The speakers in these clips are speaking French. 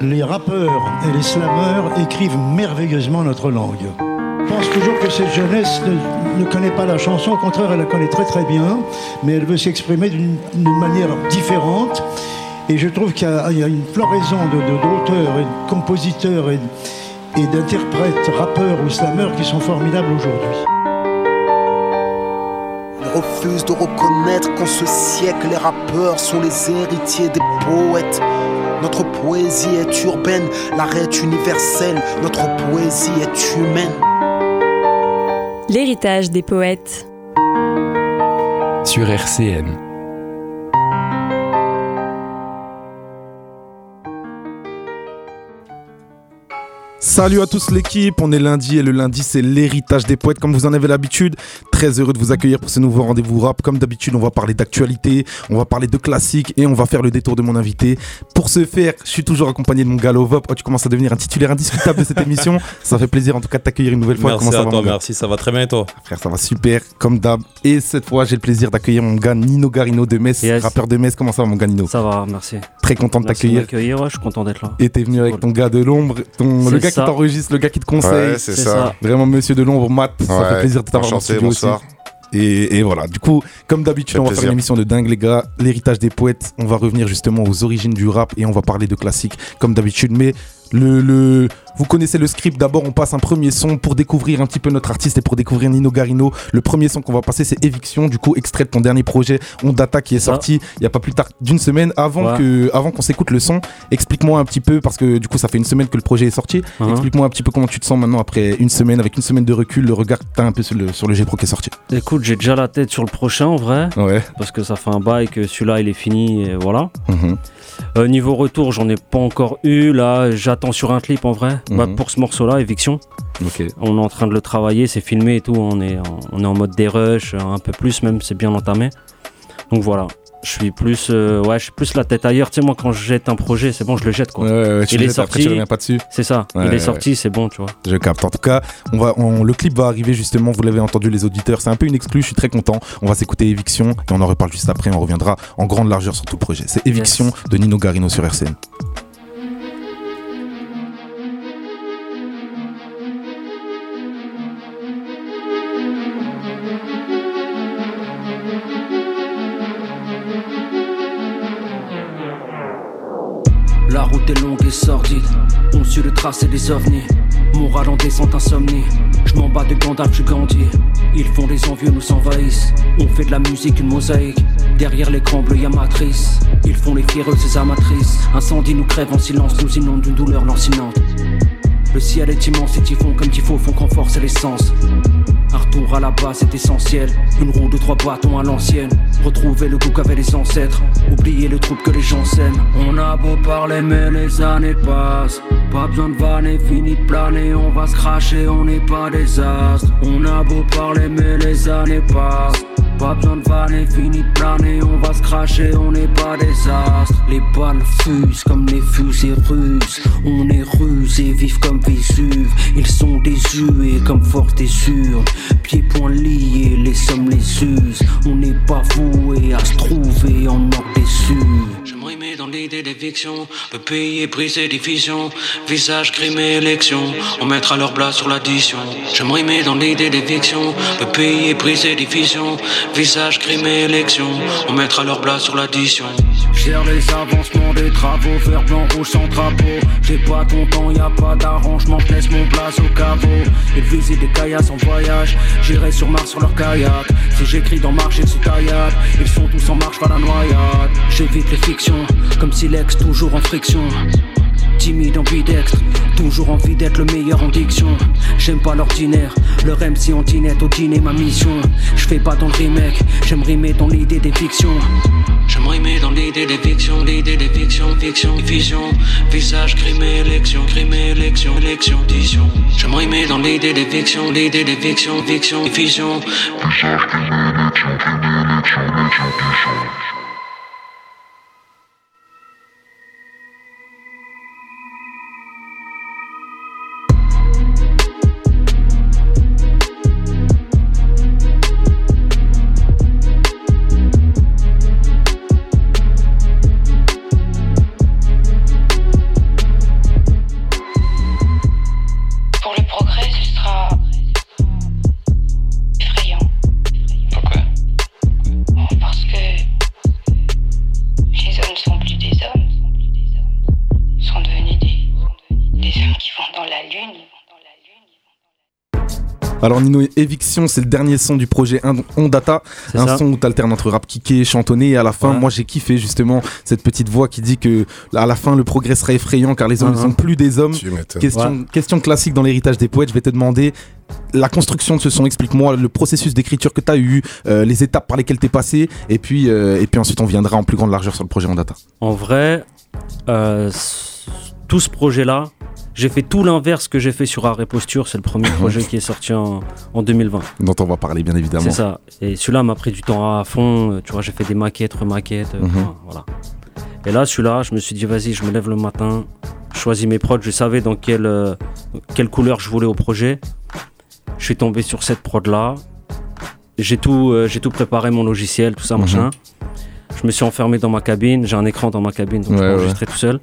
les rappeurs et les slameurs écrivent merveilleusement notre langue. Je pense toujours que cette jeunesse ne, connaît pas la chanson, au contraire, elle la connaît très très bien, mais elle veut s'exprimer d'une manière différente. Et je trouve qu'il y, a une floraison d'auteurs de, et de compositeurs et, et d'interprètes, rappeurs ou slameurs qui sont formidables aujourd'hui. Refuse de reconnaître qu'en ce siècle, les rappeurs sont les héritiers des poètes. Notre poésie est urbaine, l'arrêt est universel, notre poésie est humaine. L'héritage des poètes. Sur RCN. Salut à tous l'équipe, on est lundi et le lundi c'est l'héritage des poètes comme vous en avez l'habitude. Très heureux de vous accueillir pour ce nouveau rendez-vous rap. Comme d'habitude on va parler d'actualité, on va parler de classiques et on va faire le détour de mon invité. Pour ce faire, je suis toujours accompagné de mon gars Lovop. Oh, tu commences à devenir un titulaire indiscutable de cette émission. Ça fait plaisir en tout cas de t'accueillir une nouvelle fois. Merci à toi, merci, ça va très bien et toi? Frère, ça va super, comme d'hab. Et cette fois j'ai le plaisir d'accueillir mon gars Nino Garino de Metz, rappeur de Metz. Comment ça va mon gars Nino? Ça va, merci. Très content de t'accueillir. je suis content d'être là. Et t'es venu avec ton gars de l'ombre, ton... le gars qui t'enregistre, le gars qui te conseille. c'est ça. Vraiment, monsieur de l'ombre, Matt. Ça fait plaisir de t'avoir en et, voilà, du coup, comme d'habitude, on va faire une émission de dingue, les gars. L'héritage des poètes, on va revenir justement aux origines du rap et on va parler de classiques, comme d'habitude. Mais le, le, vous connaissez le script. D'abord, on passe un premier son pour découvrir un petit peu notre artiste et pour découvrir Nino Garino. Le premier son qu'on va passer, c'est Éviction, du coup, extrait de ton dernier projet, Ondata, qui est sorti il n'y a pas plus tard d'une semaine. Avant que, avant qu'on s'écoute le son, explique-moi un petit peu, parce que du coup, ça fait une semaine que le projet est sorti. Uh-huh. Explique-moi un petit peu comment tu te sens maintenant après une semaine, avec une semaine de recul, le regard que tu as un peu sur le, sur le G-Pro qui est sorti. Écoute, j'ai déjà la tête sur le prochain, en vrai. Ouais. Parce que ça fait un bail que celui-là, il est fini, et voilà. Uh-huh. Euh, niveau retour, j'en ai pas encore eu. Là, j'attends sur un clip en vrai. Bah, mhm. pour ce morceau-là, Éviction. On est en train de le travailler, c'est filmé et tout. On est, on est en mode des rush, un peu plus même, c'est bien entamé. Donc voilà. Je suis plus euh, ouais je suis plus la tête ailleurs. Tu sais moi quand je jette un projet c'est bon je le jette quoi. Il est sorti tu reviens pas dessus. C'est ça. Il est sorti c'est bon tu vois. Je capte. En tout cas on va le clip va arriver justement vous l'avez entendu les auditeurs. C'est un peu une exclue je suis très content. On va s'écouter Éviction et on en reparle juste après. On reviendra en grande largeur sur tout le projet. C'est Éviction de Nino Garino sur RCN On suit le tracé des ovnis. Moral en descente insomnie. Je m'en bats de Gandalf, je Gandhi. Ils font des envieux, nous envahissent. On fait de la musique, une mosaïque. Derrière l'écran bleu, y'a matrice. Ils font les fiereuses, ces amatrices. Incendie nous crève en silence, nous inonde d'une douleur lancinante. Le ciel est immense et typhon comme tifo font qu'en force l'essence. Un retour à la base est essentiel. Une roue de trois bâtons à l'ancienne. Retrouver le goût qu'avaient les ancêtres. Oublier le trouble que les gens s'aiment. On a beau parler, mais les années passent. Pas besoin de vanner, fini de planer. On va se cracher, on n'est pas des astres. On a beau parler, mais les années passent. Pas besoin de vanner, fini de planer, on va se cracher, on n'est pas des astres. Les balles fusent comme les fusées russes. On est rusés vifs comme Vésuve. Ils sont désuets comme fort et sûr. Pieds poings liés, les sommes les usent. On n'est pas voué à se trouver en mort déçu. Je me dans l'idée d'éviction. Peut payer, briser, division. Visage, crime élection. On mettra leur blas sur l'addition. Je me dans l'idée d'éviction. Peut payer, briser, division. Visage, crime et élection, on mettra leur blas sur l'addition. Gère les avancements des travaux, vert, blanc, rouge sans drapeau. J'ai pas ton temps, y a pas d'arrangement, laisse mon blas au caveau. Ils visitent des caillasses en voyage, j'irai sur Mars sur leur kayak. Si j'écris dans marche, ils se taillade, ils sont tous en marche vers la noyade. J'évite les fictions, comme si l'ex toujours en friction timide, ambidextre, toujours envie d'être le meilleur en diction. J'aime pas l'ordinaire, leur MC en dinette au dîner ma mission. Je fais pas dans le remake, j'aime rimer dans l'idée des fictions. J'aime rimer dans l'idée des fictions, l'idée des fictions, fiction, vision, visage, crime, élection, crime, élection, élection, vision. J'aime rimer dans l'idée des fictions, l'idée des fictions, fiction, vision. Visage, crime, élection, crime, élection, élection. Alors Nino, Eviction, c'est le dernier son du projet On Data, un son où tu alternes entre rap kické, chantonné et à la fin, moi j'ai kiffé justement cette petite voix qui dit que à la fin le progrès sera effrayant car les hommes ne uh-huh. sont plus des hommes. Question, question classique dans l'héritage des poètes, je vais te demander la construction de ce son, explique-moi le processus d'écriture que tu as eu, euh, les étapes par lesquelles tu es passé, et puis, euh, et puis ensuite on viendra en plus grande largeur sur le projet en data. En vrai, euh, tout ce projet-là, j'ai fait tout l'inverse que j'ai fait sur Arrêt Posture. C'est le premier projet qui est sorti en, 2020. Dont on va parler, bien évidemment. C'est ça. Et celui-là m'a pris du temps à fond. Tu vois, j'ai fait des maquettes, remaquettes. Mhm. voilà. Et là, celui-là, je me suis dit, vas-y, je me lève le matin, je choisis mes prods. Je savais dans quelle, quelle couleur je voulais au projet. Je suis tombé sur cette prod-là. J'ai tout, euh, j'ai tout préparé, mon logiciel, tout ça, mhm. machin. Je me suis enfermé dans ma cabine. J'ai un écran dans ma cabine, donc je peux enregistrer tout seul.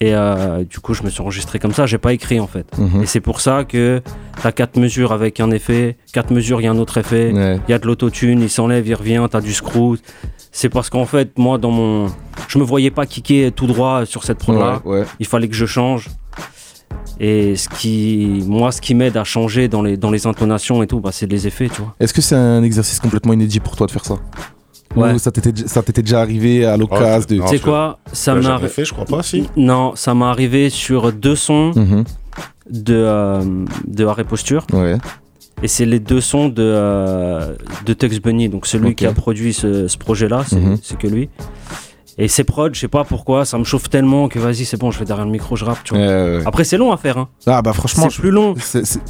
Et euh, du coup, je me suis enregistré comme ça. J'ai pas écrit en fait. Mhm. Et c'est pour ça que tu as quatre mesures avec un effet, quatre mesures, il y a un autre effet. Il y a de l'autotune, il s'enlève, il revient, tu as du screw. C'est parce qu'en fait, moi, dans mon. Je me voyais pas kicker tout droit sur cette prod là. Il fallait que je change. Et ce qui, moi, ce qui m'aide à changer dans les, dans les intonations et tout, bah, c'est les effets, tu vois. Est-ce que c'est un exercice complètement inédit pour toi de faire ça? Ouais. Ou ça t'était déjà arrivé à l'occasion de. Tu sais quoi Ça m'a fait, je crois pas, si. Non, ça m'est arrivé sur deux sons mhm. de, euh, de Arrêt Posture. Ouais. Et c'est les deux sons de, euh, de Tex Bunny, donc celui qui a produit ce, ce projet-là, c'est mhm. que lui. Et ces prods, je sais pas pourquoi, ça me chauffe tellement que vas-y, c'est bon, je vais derrière le micro, je rappe, tu vois. Après, c'est long à faire. Hein. Ah bah franchement, c'est plus long.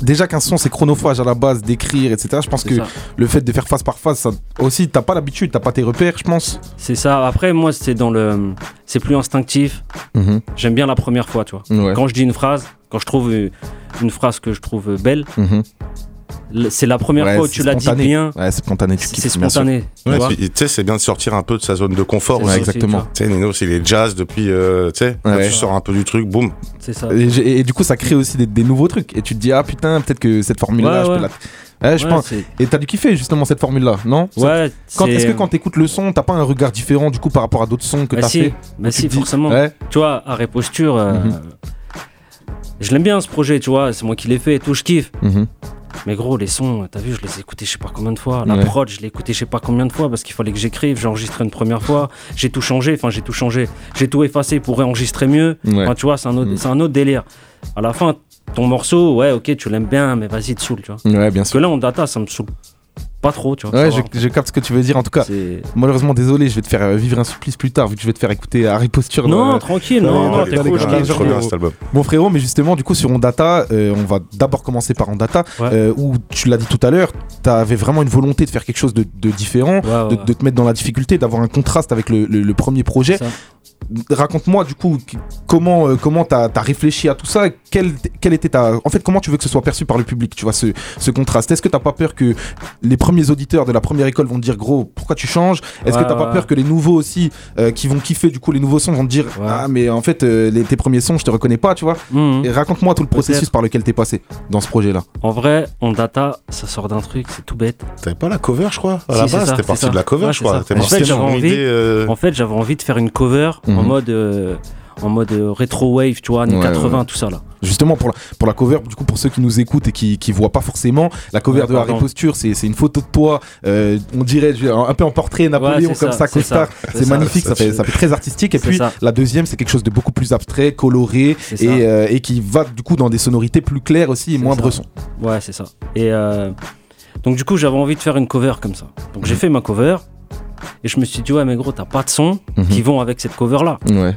déjà qu'un son, c'est chronophage à la base, d'écrire, etc. Je pense que le fait de faire face par face, ça aussi, t'as pas l'habitude, t'as pas tes repères, je pense. C'est ça. Après, moi, c'est dans le, c'est plus instinctif. Mhm. J'aime bien la première fois, tu vois. Quand je dis une phrase, quand je trouve une phrase que je trouve belle. Mhm c'est la première fois où tu l'as dit bien. Ouais, c'est spontané. C'est spontané. Tu sais, c'est bien de sortir un peu de sa zone de confort. Ouais, exactement. Tu sais, Nino, c'est les jazz depuis. Euh, tu sais, tu sors un peu du truc, boum. C'est ça. Et, du coup, ça crée aussi des, nouveaux trucs. Et tu te dis, ah putain, peut-être que cette formule-là, je peux la. Ouais, je pense. Et t'as dû kiffer justement cette formule-là, non? Ouais. Est-ce que quand t'écoutes le son, t'as pas un regard différent du coup par rapport à d'autres sons que bah t'as si. fait? Bah si, forcément. Tu vois, à Reposture, euh, mhm. je l'aime bien ce projet, tu vois, c'est moi qui l'ai fait et tout, je kiffe. Mhm. Mais gros, les sons, t'as vu, je les ai écoutés je sais pas combien de fois. La prod, je l'ai écouté je sais pas combien de fois parce qu'il fallait que j'écrive. J'ai enregistré une première fois. J'ai tout changé. Enfin, j'ai tout changé. J'ai tout effacé pour réenregistrer mieux. Enfin, tu vois, c'est un, autre, mm. un autre délire. À la fin, ton morceau, ouais, ok, tu l'aimes bien, mais vas-y, te saoule, tu vois. Ouais, bien sûr. Parce que là, en data, ça me saoule pas trop, tu vois. Ouais, je, capte ce que tu veux dire. En tout cas, malheureusement, désolé, je vais te faire euh, vivre un supplice plus tard, vu que je vais te faire écouter Harry Posture. Non, tranquille, non, non, t'es cool. Bon frérot, mais justement, du coup, sur Ondata, euh, on va d'abord commencer par Ondata, euh, où tu l'as dit tout à l'heure, t'avais vraiment une volonté de faire quelque chose de, différent, de, te mettre dans la difficulté, d'avoir un contraste avec le, premier projet raconte-moi du coup comment euh, comment t'as as réfléchi à tout ça quel, quel était ta en fait comment tu veux que ce soit perçu par le public tu vois ce, ce contraste? Est-ce que t'as pas peur que les premiers auditeurs de la première école vont te dire gros pourquoi tu changes? Est-ce que t'as pas peur que les nouveaux aussi euh, qui vont kiffer du coup les nouveaux sons vont te dire ah mais en fait euh, les, tes premiers sons je te reconnais pas tu vois? Mmh. et raconte-moi tout le processus par lequel t'es passé dans ce projet là en vrai en data ça sort d'un truc c'est tout bête. T'avais pas la cover je crois? À la base c'était parti de la cover je crois. en fait j'avais envie, en fait, envie de faire une cover en mhm. mode euh, en mode euh, rétro wave, tu vois, années 80, tout ça là. Justement pour la, pour la cover, du coup pour ceux qui nous écoutent et qui qui voient pas forcément, la cover de Harry Posture, c'est une photo de toi, euh, on dirait un peu en portrait Napoléon comme ça, costard. C'est magnifique, ça, fait ça fait très artistique. Et puis la deuxième, c'est quelque chose de beaucoup plus abstrait, coloré et, et qui va du coup dans des sonorités plus claires aussi et moins bresson. Ouais, c'est ça. Et donc du coup j'avais envie de faire une cover comme ça. Donc j'ai mhm. fait ma cover. Et je me suis dit, ouais, mais gros, t'as pas de sons mhm. qui vont avec cette cover-là. Ouais.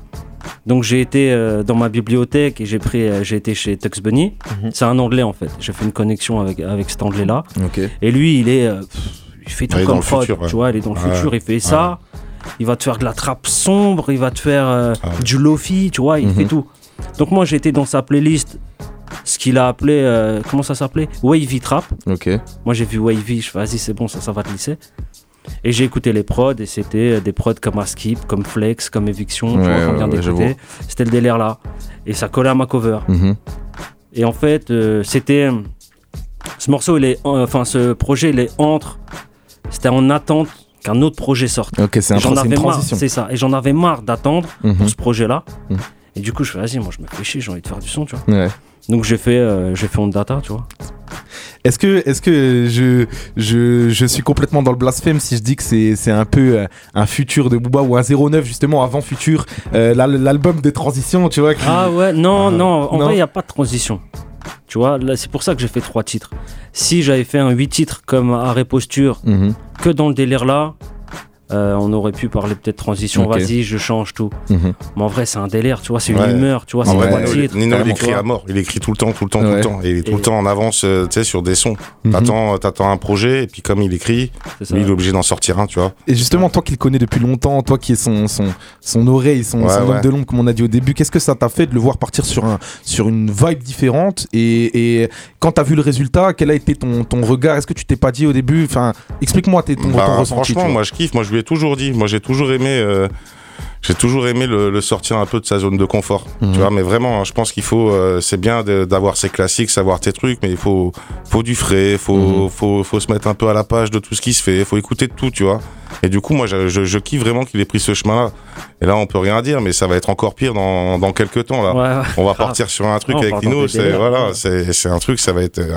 Donc j'ai été euh, dans ma bibliothèque et j'ai pris, euh, j'ai été chez Tux Bunny. Mhm. C'est un anglais en fait. J'ai fait une connexion avec, avec cet anglais-là. Et lui, il est, euh, il fait tout comme prod, tu vois, il est dans le futur, il fait ça. Il va te faire de la trappe sombre, il va te faire du lofi, tu vois, il fait mhm. tout. Donc moi j'ai été dans sa playlist ce qu'il a appelé, comment ça s'appelait? Wavy Trap. Ok. Moi j'ai vu Wavy, je fais vas-y c'est bon, ça, ça va te lisser. Et j'ai écouté les prods et c'était des prods comme Askip, comme Flex, comme Eviction. C'était le délire là. Et ça collait à ma cover. Mhm. Et en fait, euh, c'était. Ce morceau, il est, enfin, ce projet, il est entre. C'était en attente qu'un autre projet sorte. Ok, c'est un, une transition. C'est ça. Et j'en avais marre d'attendre pour mhm. ce projet-là. Mhm. Et du coup, je fais, vas-y, moi je me fais chier, j'ai envie de faire du son, tu vois. Donc j'ai fait, euh, j'ai fait Data, tu vois. Est-ce que, est que je, je, je, suis complètement dans le blasphème si je dis que c'est un peu euh, un futur de Booba ou un 09 justement avant futur, euh, l'album des transitions, tu vois Ah ouais, non, ah. non, en vrai, il n'y a pas de transition. Tu vois, c'est pour ça que j'ai fait trois titres. Si j'avais fait un 8 titres comme Arrêt Posture, mhm. que dans le délire là, euh, on aurait pu parler peut-être transition, vas-y, je change tout. Mhm. Mais en vrai, c'est un délire, tu vois, c'est une humeur, tu vois, c'est ouais, Nino, Nino il écrit à mort, il écrit tout le temps, tout le temps, tout le temps. Et il est tout le temps en avance, euh, tu sais, sur des sons. Mhm. T'attends, un projet, et puis comme il écrit, lui, il est obligé d'en sortir un, tu vois. Et justement, toi qui le connais depuis longtemps, toi qui es son, son, son oreille, son, son homme de l'ombre, comme on a dit au début, qu'est-ce que ça t'a fait de le voir partir sur, un, sur une vibe différente? Et, et quand t'as vu le résultat, quel a été ton, ton regard? Est-ce que tu t'es pas dit au début Enfin, explique-moi ton, ton bah, ressenti. Franchement, moi je kiffe, moi je lui ai toujours dit. Moi j'ai toujours aimé. Euh, j'ai toujours aimé le, sortir un peu de sa zone de confort. Tu mhm. vois, mais vraiment, je pense qu'il faut, euh, c'est bien d'avoir ses classiques, savoir tes trucs, mais il faut, faut du frais, faut, mhm. faut, faut, se mettre un peu à la page de tout ce qui se fait, il faut écouter de tout, tu vois. Et du coup, moi, je, je, kiffe vraiment qu'il ait pris ce chemin-là. Et là, on peut rien dire, mais ça va être encore pire dans, dans quelques temps. Là, on va partir sur un truc avec Nino. C'est voilà, c'est un truc, ça va être euh,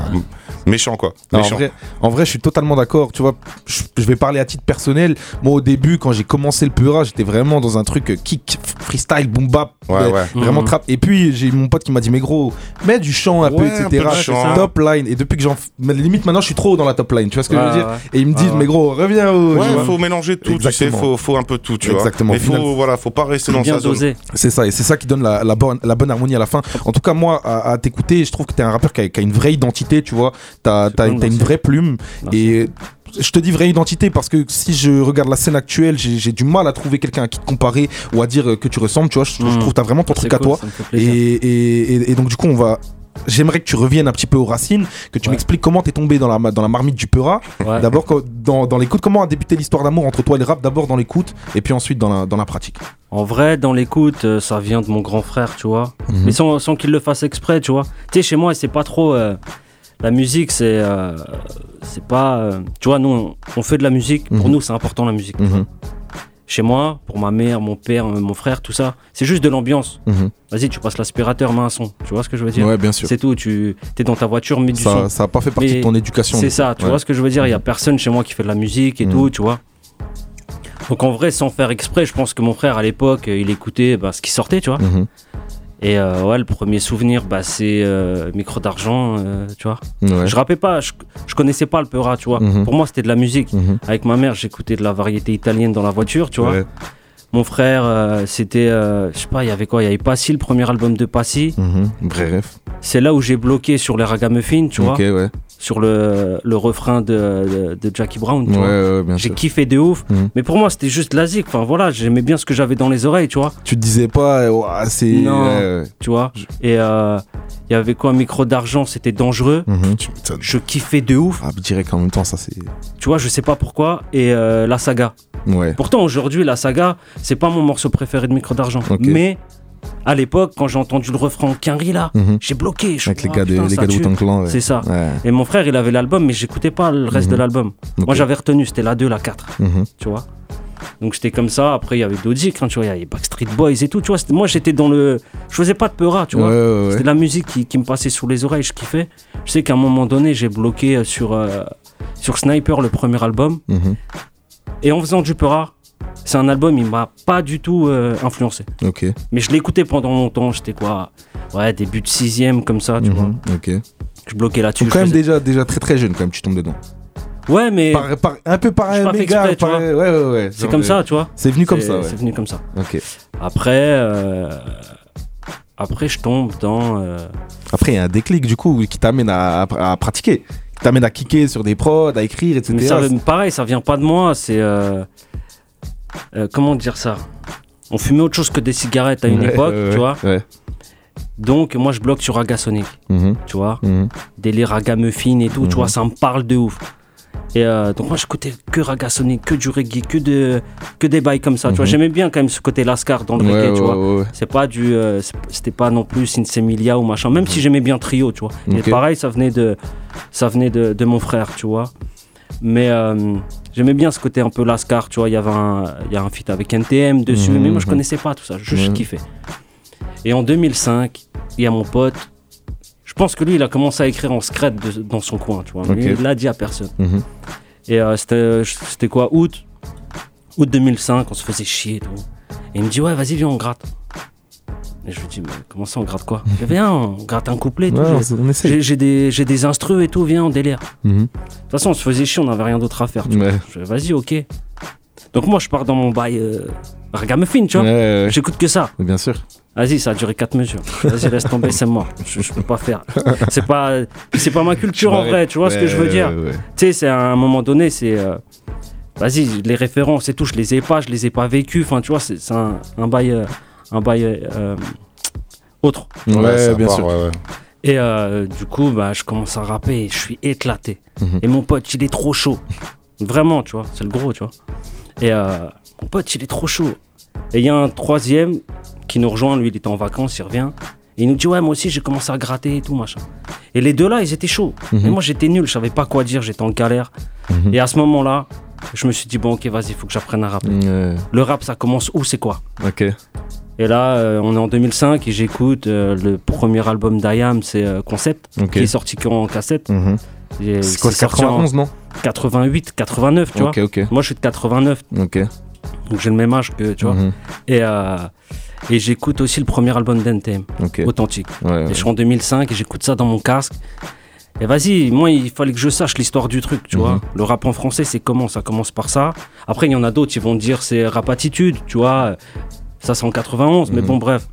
méchant quoi. en, vrai, en, vrai, je suis totalement d'accord. Tu vois, je, vais parler à titre personnel. Moi, au début, quand j'ai commencé le Pura, j'étais vraiment dans un truc kick, freestyle, boom bap, vraiment mhm. trap. Et puis j'ai mon pote qui m'a dit mais gros, mets du chant un peu, etc. top line. Et depuis que j'en, limite maintenant, je suis trop dans la top line. Tu vois ce que je veux dire? Et ils me disent mais gros, reviens. Au, ouais, faut mélanger tout. Tu sais, faut, faut un peu tout. Tu Exactement. vois. Mais faut, voilà, faut pas rester dans sa zone. C'est ça, et c'est ça qui donne la, bonne, la bonne harmonie à la fin. En tout cas, moi, à, t'écouter, je trouve que t'es un rappeur qui a, une vraie identité. Tu vois, t'as as, une vraie plume et je te dis vraie identité parce que si je regarde la scène actuelle, j'ai du mal à trouver quelqu'un à qui te comparer ou à dire que tu ressembles. Tu vois, je, trouve que t'as vraiment ton truc à toi. Et, et, donc, du coup, on va. J'aimerais que tu reviennes un petit peu aux racines, que tu m'expliques comment t'es tombé dans la, dans la marmite du Peura. D'abord, dans, dans l'écoute, comment a débuté l'histoire d'amour entre toi et le rap? D'abord dans l'écoute et puis ensuite dans la, dans la pratique. En vrai, dans l'écoute, euh, ça vient de mon grand frère, tu vois. Mhm. Mais sans, sans qu'il le fasse exprès, tu vois. Tu sais, chez moi, c'est pas trop. Euh, la musique, c'est euh, c'est pas. Euh, tu vois, nous, on fait de la musique. Pour mhm. nous, c'est important la musique. Mhm. Chez moi, pour ma mère, mon père, mon frère, tout ça, c'est juste de l'ambiance. Mhm. Vas-y, tu passes l'aspirateur, mets un son. Tu vois ce que je veux dire? Ouais, bien sûr. C'est tout. Tu es dans ta voiture, mets du son. Ça n'a pas fait partie de ton éducation. C'est ça. Tu vois ce que je veux dire? Il y a personne chez moi qui fait de la musique et tout, tu vois. Donc en vrai, sans faire exprès, je pense que mon frère à l'époque, il écoutait bah, ce qui sortait, tu vois. Et euh, ouais, le premier souvenir, bah, c'est euh, Micro d'argent, euh, tu vois. Je rappais pas, je, connaissais pas le Peura, tu vois. Mhm. Pour moi, c'était de la musique. Mhm. Avec ma mère, j'écoutais de la variété italienne dans la voiture, tu vois. Mon frère, c'était, je sais pas, il y avait quoi? Il y avait Passy, le premier album de Passy. Mhm. Bref. C'est là où j'ai bloqué sur les ragamuffins, tu vois. Ouais sur le, le refrain de, de, Jackie Brown. j'ai kiffé de ouf. Mhm. Mais pour moi, c'était juste l'asique. Enfin voilà, j'aimais bien ce que j'avais dans les oreilles, tu vois. Tu te disais pas, c'est. Non, tu vois. Et euh, il y avait quoi, un micro d'argent, c'était dangereux. Mhm. Je kiffais de ouf. Ah, dirais qu'en même temps, ça c'est. Tu vois, je sais pas pourquoi. Et euh, la saga. Ouais. Pourtant, aujourd'hui, la saga, c'est pas mon morceau préféré de micro d'argent. Mais à l'époque, quand j'ai entendu le refrain Quinry là, mhm. j'ai bloqué. Avec les gars de, les gars de Clan. C'est ça. Et mon frère, il avait l'album, mais j'écoutais pas le reste de mhm. l'album. Moi, j'avais retenu, c'était la 2, la 4. Mhm. Tu vois donc j'étais comme ça. Après, il y avait d'autres hein, tu vois, il y avait Backstreet Boys et tout. Tu vois, moi, j'étais dans le. Je faisais pas de peura, tu vois. C'était la musique qui, me passait sous les oreilles, je kiffais. Je sais qu'à un moment donné, j'ai bloqué euh, sur, euh, sur Sniper, le premier album. Et en faisant du peura, c'est un album, il m'a pas du tout euh, influencé. Ok. Mais je l'écoutais pendant longtemps, j'étais quoi Ouais, début de sixième, comme ça, tu mhm, vois. Ok. Je bloquais là-dessus. quand même déjà, déjà très très jeune, quand même, tu tombes dedans. Ouais, mais. un peu par un méga. ouais, ouais, ouais. C'est comme ça, tu vois. C'est venu comme ça, ouais. C'est venu comme ça. Ok. Après. Euh, après, je tombe dans. Euh, Après, il y a un déclic, du coup, qui t'amène à, à, pratiquer. Qui t'amène à kicker sur des prods, à écrire, etc. Mais ça, pareil, ça vient pas de moi. C'est. Euh, comment dire ça? On fumait autre chose que des cigarettes à une époque, tu vois. Donc moi je bloque sur Raga Sonic, mhm. tu vois. Mhm. Délire Raga Muffin et tout, tu vois, mhm. ça me parle de ouf. Et euh, donc moi j'écoutais que Raga Sonic, que du reggae, que, de, que des bails comme ça, tu vois. J'aimais bien quand même ce côté Lascar dans le reggae, tu vois. C'est pas du, euh, c'était pas non plus Sinsemilia ou machin, même si j'aimais bien Trio, tu vois. Et pareil, ça venait de, ça venait de, de, mon frère, tu vois. Mais J'aimais bien ce côté un peu Lascar, tu vois, il y avait un, y a un feat avec NTM dessus, mais moi je mhm. connaissais pas tout ça, je, kiffais. Et en 2005, il y a mon pote. Je pense que lui, il a commencé à écrire en secret dans son coin, tu vois. Mais il l'a dit à personne. Mhm. Et euh, c'était quoi Août? Août 2005, on se faisait chier et tout. Et il me dit, ouais, vas-y, viens, on gratte. Et je lui dis, mais comment ça, on gratte quoi? Viens, on gratte un couplet. J'ai des, des instrus et tout, viens, on délire. Mhm. De toute façon, on se faisait chier, on n'avait rien d'autre à faire. Vas-y, ok. Donc moi, je pars dans mon bail euh, ragamuffin, tu vois. J'écoute que ça. Bien sûr. Vas-y, ça a duré 4 mesures. Vas-y, laisse tomber, c'est mort. Je, je, peux pas faire. C'est pas, c'est pas ma culture en vrai, tu vois ce que je veux dire? Tu sais, c'est à un moment donné, c'est. Euh, vas-y, les références et tout, je les ai pas, je les ai pas vécues. Enfin, tu vois, c'est un, un bail. Euh, un bail euh, autre. Ouais, bien sûr. Et du coup, bah, je commence à rapper et je suis éclaté. Mhm. Et mon pote, il est trop chaud. Vraiment, tu vois, c'est le gros, tu vois. Et mon pote, il est trop chaud. Et il y a un troisième qui nous rejoint, lui, il était en vacances, il revient. Et il nous dit, ouais, moi aussi, j'ai commencé à gratter et tout, machin. Et les deux là, ils étaient chauds. Mhm. Et moi, j'étais nul, je savais pas quoi dire, j'étais en galère. Mhm. Et à ce moment-là, je me suis dit, bon, ok, vas-y, il faut que j'apprenne à rapper. Le rap, ça commence où, c'est quoi? Ok. Et là, euh, on est en 2005 et j'écoute euh, le premier album d'Ayam, c'est euh, Concept, qui est sorti qu'en cassette. Mhm. C'est quoi, 91, non? 88, 89, tu vois. Moi, je suis de 89. Ok. Donc j'ai le même âge que, tu vois. Mhm. Et, et j'écoute aussi le premier album d'NTM, authentique. et je suis en 2005 et j'écoute ça dans mon casque. Et vas-y, moi, il fallait que je sache l'histoire du truc, tu vois. Mhm. Le rap en français, c'est comment? Ça commence par ça. Après, il y en a d'autres, ils vont dire c'est rap attitude, tu vois. Ça, c'est en 91, mais mhm. bon, bref.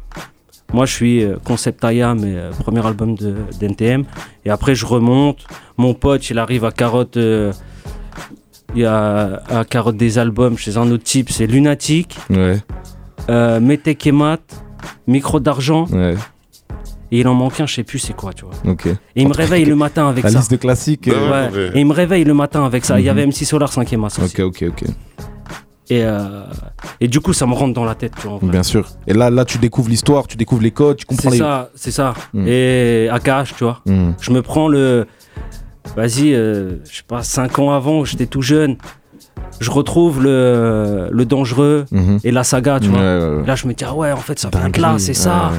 Moi, je suis euh, Concept Aya, mais euh, premier album d'NTM. Et après, je remonte. Mon pote, il arrive à Carotte. Il y a à Carotte des albums chez un autre type, c'est Lunatic. Ouais. Euh, Micro d'argent. Ouais. Et il en manque un, je sais plus c'est quoi, tu vois. Ok. Et il me réveille le matin avec ça. La liste de classiques. Ouais. Et il me réveille le matin avec ça. Il y avait MC Solar 5e as Ok, ok, ok. Et, euh, et du coup, ça me rentre dans la tête, tu vois. Bien sûr. Et là, là, tu découvres l'histoire, tu découvres les codes, tu comprends les. C'est ça, c'est ça. Mm. Et à cash, tu vois. Mm. Je me prends le vas-y, euh, je sais pas, 5 ans avant, j'étais tout jeune, je retrouve le, le dangereux mhm. et la saga, tu vois. Là, je me dis, ah ouais, en fait, ça vient de là, c'est ça.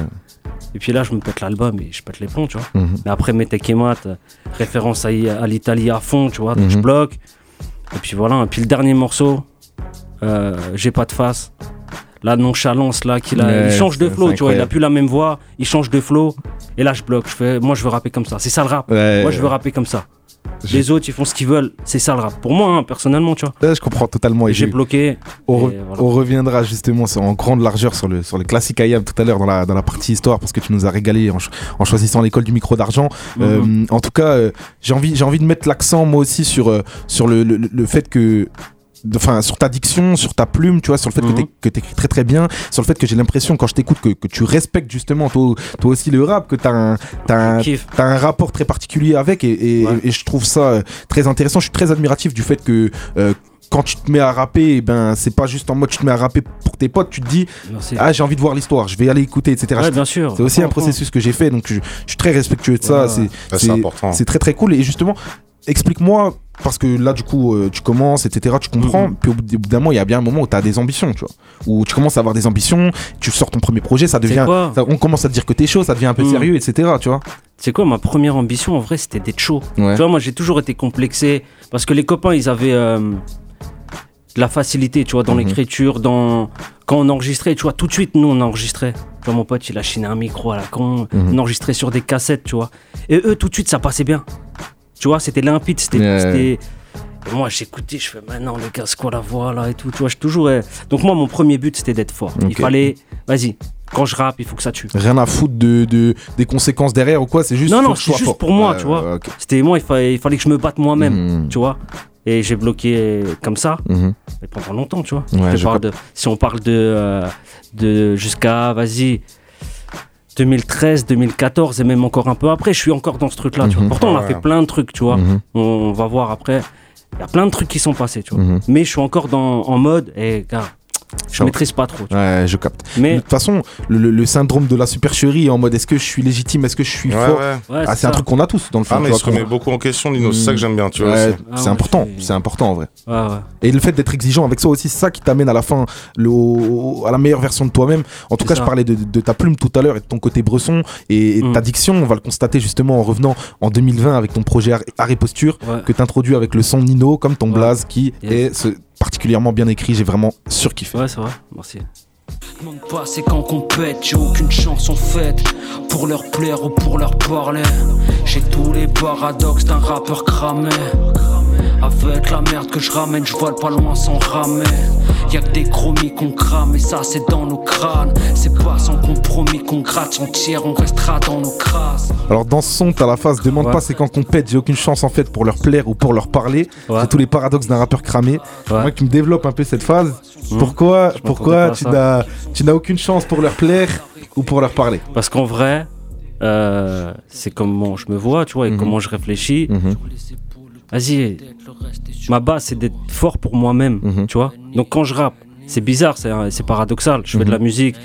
Et puis là, je me pète l'album et je pète les ponts, tu vois. Mais après, Mete Mat, référence à, à l'Italie à fond, tu vois, donc je bloque. Et puis voilà, et puis le dernier morceau, euh, J'ai pas de face. La nonchalance là, qu'il a, il change de flow, tu vois, il a plus la même voix, il change de flow. Et là, je bloque, je fais, moi, je veux rapper comme ça. C'est ça le rap. moi, je veux rapper comme ça. Les autres, ils font ce qu'ils veulent. C'est ça le rap. Pour moi, hein, personnellement, tu vois. je comprends totalement. Et j'ai bloqué. On, reviendra justement en grande largeur sur le, sur le classique IAM tout à l'heure dans la, dans la partie histoire parce que tu nous as régalé en, choisissant l'école du micro d'argent. Mhm. Euh, en tout cas, euh, j'ai envie, envie de mettre l'accent moi aussi sur, euh, sur le, le fait que enfin sur ta diction, sur ta plume, tu vois, sur le fait que mhm. tu écris très très bien, sur le fait que j'ai l'impression quand je t'écoute que, que, tu respectes justement toi, toi aussi le rap, que tu as, un, as, un rapport très particulier avec et, et, je trouve ça euh, très intéressant. Je suis très admiratif du fait que euh, quand tu te mets à rapper, eh ben c'est pas juste en mode tu te mets à rapper pour tes potes, tu te dis ah j'ai envie de voir l'histoire, je vais aller écouter, etc. bien sûr. C'est aussi un processus que j'ai fait, donc je, je, suis très respectueux de ça. C'est très très cool et justement explique-moi parce que là du coup euh, tu commences etc tu comprends mm-hmm. puis au bout d'un moment il y a bien un moment où tu as des ambitions tu vois. Où tu commences à avoir des ambitions tu sors ton premier projet ça devient on commence à te dire que t'es chaud ça devient un peu mm. sérieux etc tu vois. C'est quoi ma première ambition en vrai c'était d'être chaud. Tu vois moi j'ai toujours été complexé parce que les copains ils avaient euh, de la facilité tu vois dans mm-hmm. l'écriture dans quand on enregistrait tu vois tout de suite nous on enregistrait. Tu vois mon pote il a chiné un micro à la con on enregistrait sur des cassettes tu vois. Et eux tout de suite ça passait bien tu vois, c'était limpide, c'était. Moi, j'écoutais, je fais, maintenant, les gars, c'est quoi la voix là et tout. Tu vois, je toujours. Euh, donc, moi, mon premier but, c'était d'être fort. Il fallait, vas-y, quand je rappe, il faut que ça tue. Rien à foutre de, de des conséquences derrière ou quoi, c'est juste. Non, non, c'est juste pour moi, tu vois. C'était moi, il fallait, il fallait que je me batte moi-même, hmm. tu vois. Et j'ai bloqué comme ça, hmm. mais pendant longtemps, tu vois. de, si on parle de, euh, de jusqu'à, vas-y, 2013, 2014 et même encore un peu après, je suis encore dans ce truc-là. Mhm. Pourtant, on a fait plein de trucs, tu vois. Mhm. on, va voir après. Il y a plein de trucs qui sont passés, tu vois. Mhm. Mais je suis encore dans, en mode, et eh, gars, Je maîtrise pas trop. Ouais, je capte. Mais de toute façon, le, syndrome de la supercherie en mode est-ce que je suis légitime, est-ce que je suis fort ah, C'est un truc qu'on a tous dans le fond. Ah, mais il se remet beaucoup en question, Nino. C'est ça que j'aime bien, tu vois. c'est ah, important, c'est important en vrai. Et le fait d'être exigeant avec soi aussi, c'est ça qui t'amène à la fin le, à la meilleure version de toi-même. En tout cas, je parlais de, ta plume tout à l'heure et de ton côté bresson et, mm. ta diction. On va le constater justement en revenant en 2020 avec ton projet Arrêt Posture que tu introduis avec le son Nino, comme ton blaze qui est ce particulièrement bien écrit. J'ai vraiment surkiffé. Ouais, c'est vrai. Merci. Demande pas, c'est quand qu'on pète, j'ai aucune chanson faite pour leur plaire ou pour leur parler. J'ai tous les paradoxes d'un rappeur cramé. Avec la merde que je ramène, je vole pas loin sans ramer. Y'a que des chromis qu'on crame, et ça c'est dans nos crânes. C'est pas sans compromis qu'on gratte, sans tiers, on restera dans nos crasses. Alors dans ce son, t'as la phase Demande pas, c'est quand qu'on pète, j'ai aucune chance en fait pour leur plaire ou pour leur parler. C'est tous les paradoxes d'un rappeur cramé. Moi qui me développe un peu cette phase. Mmh. Pourquoi, pourquoi tu n'as, tu n'as aucune chance pour leur plaire ou pour leur parler? Parce qu'en vrai, euh, c'est comment je me vois, tu vois, et mmh. comment je réfléchis. Mmh vas-y, ma base c'est d'être fort pour moi-même, mhm. tu vois. Donc quand je rappe, c'est bizarre, c'est paradoxal. Je fais de la mhm. musique,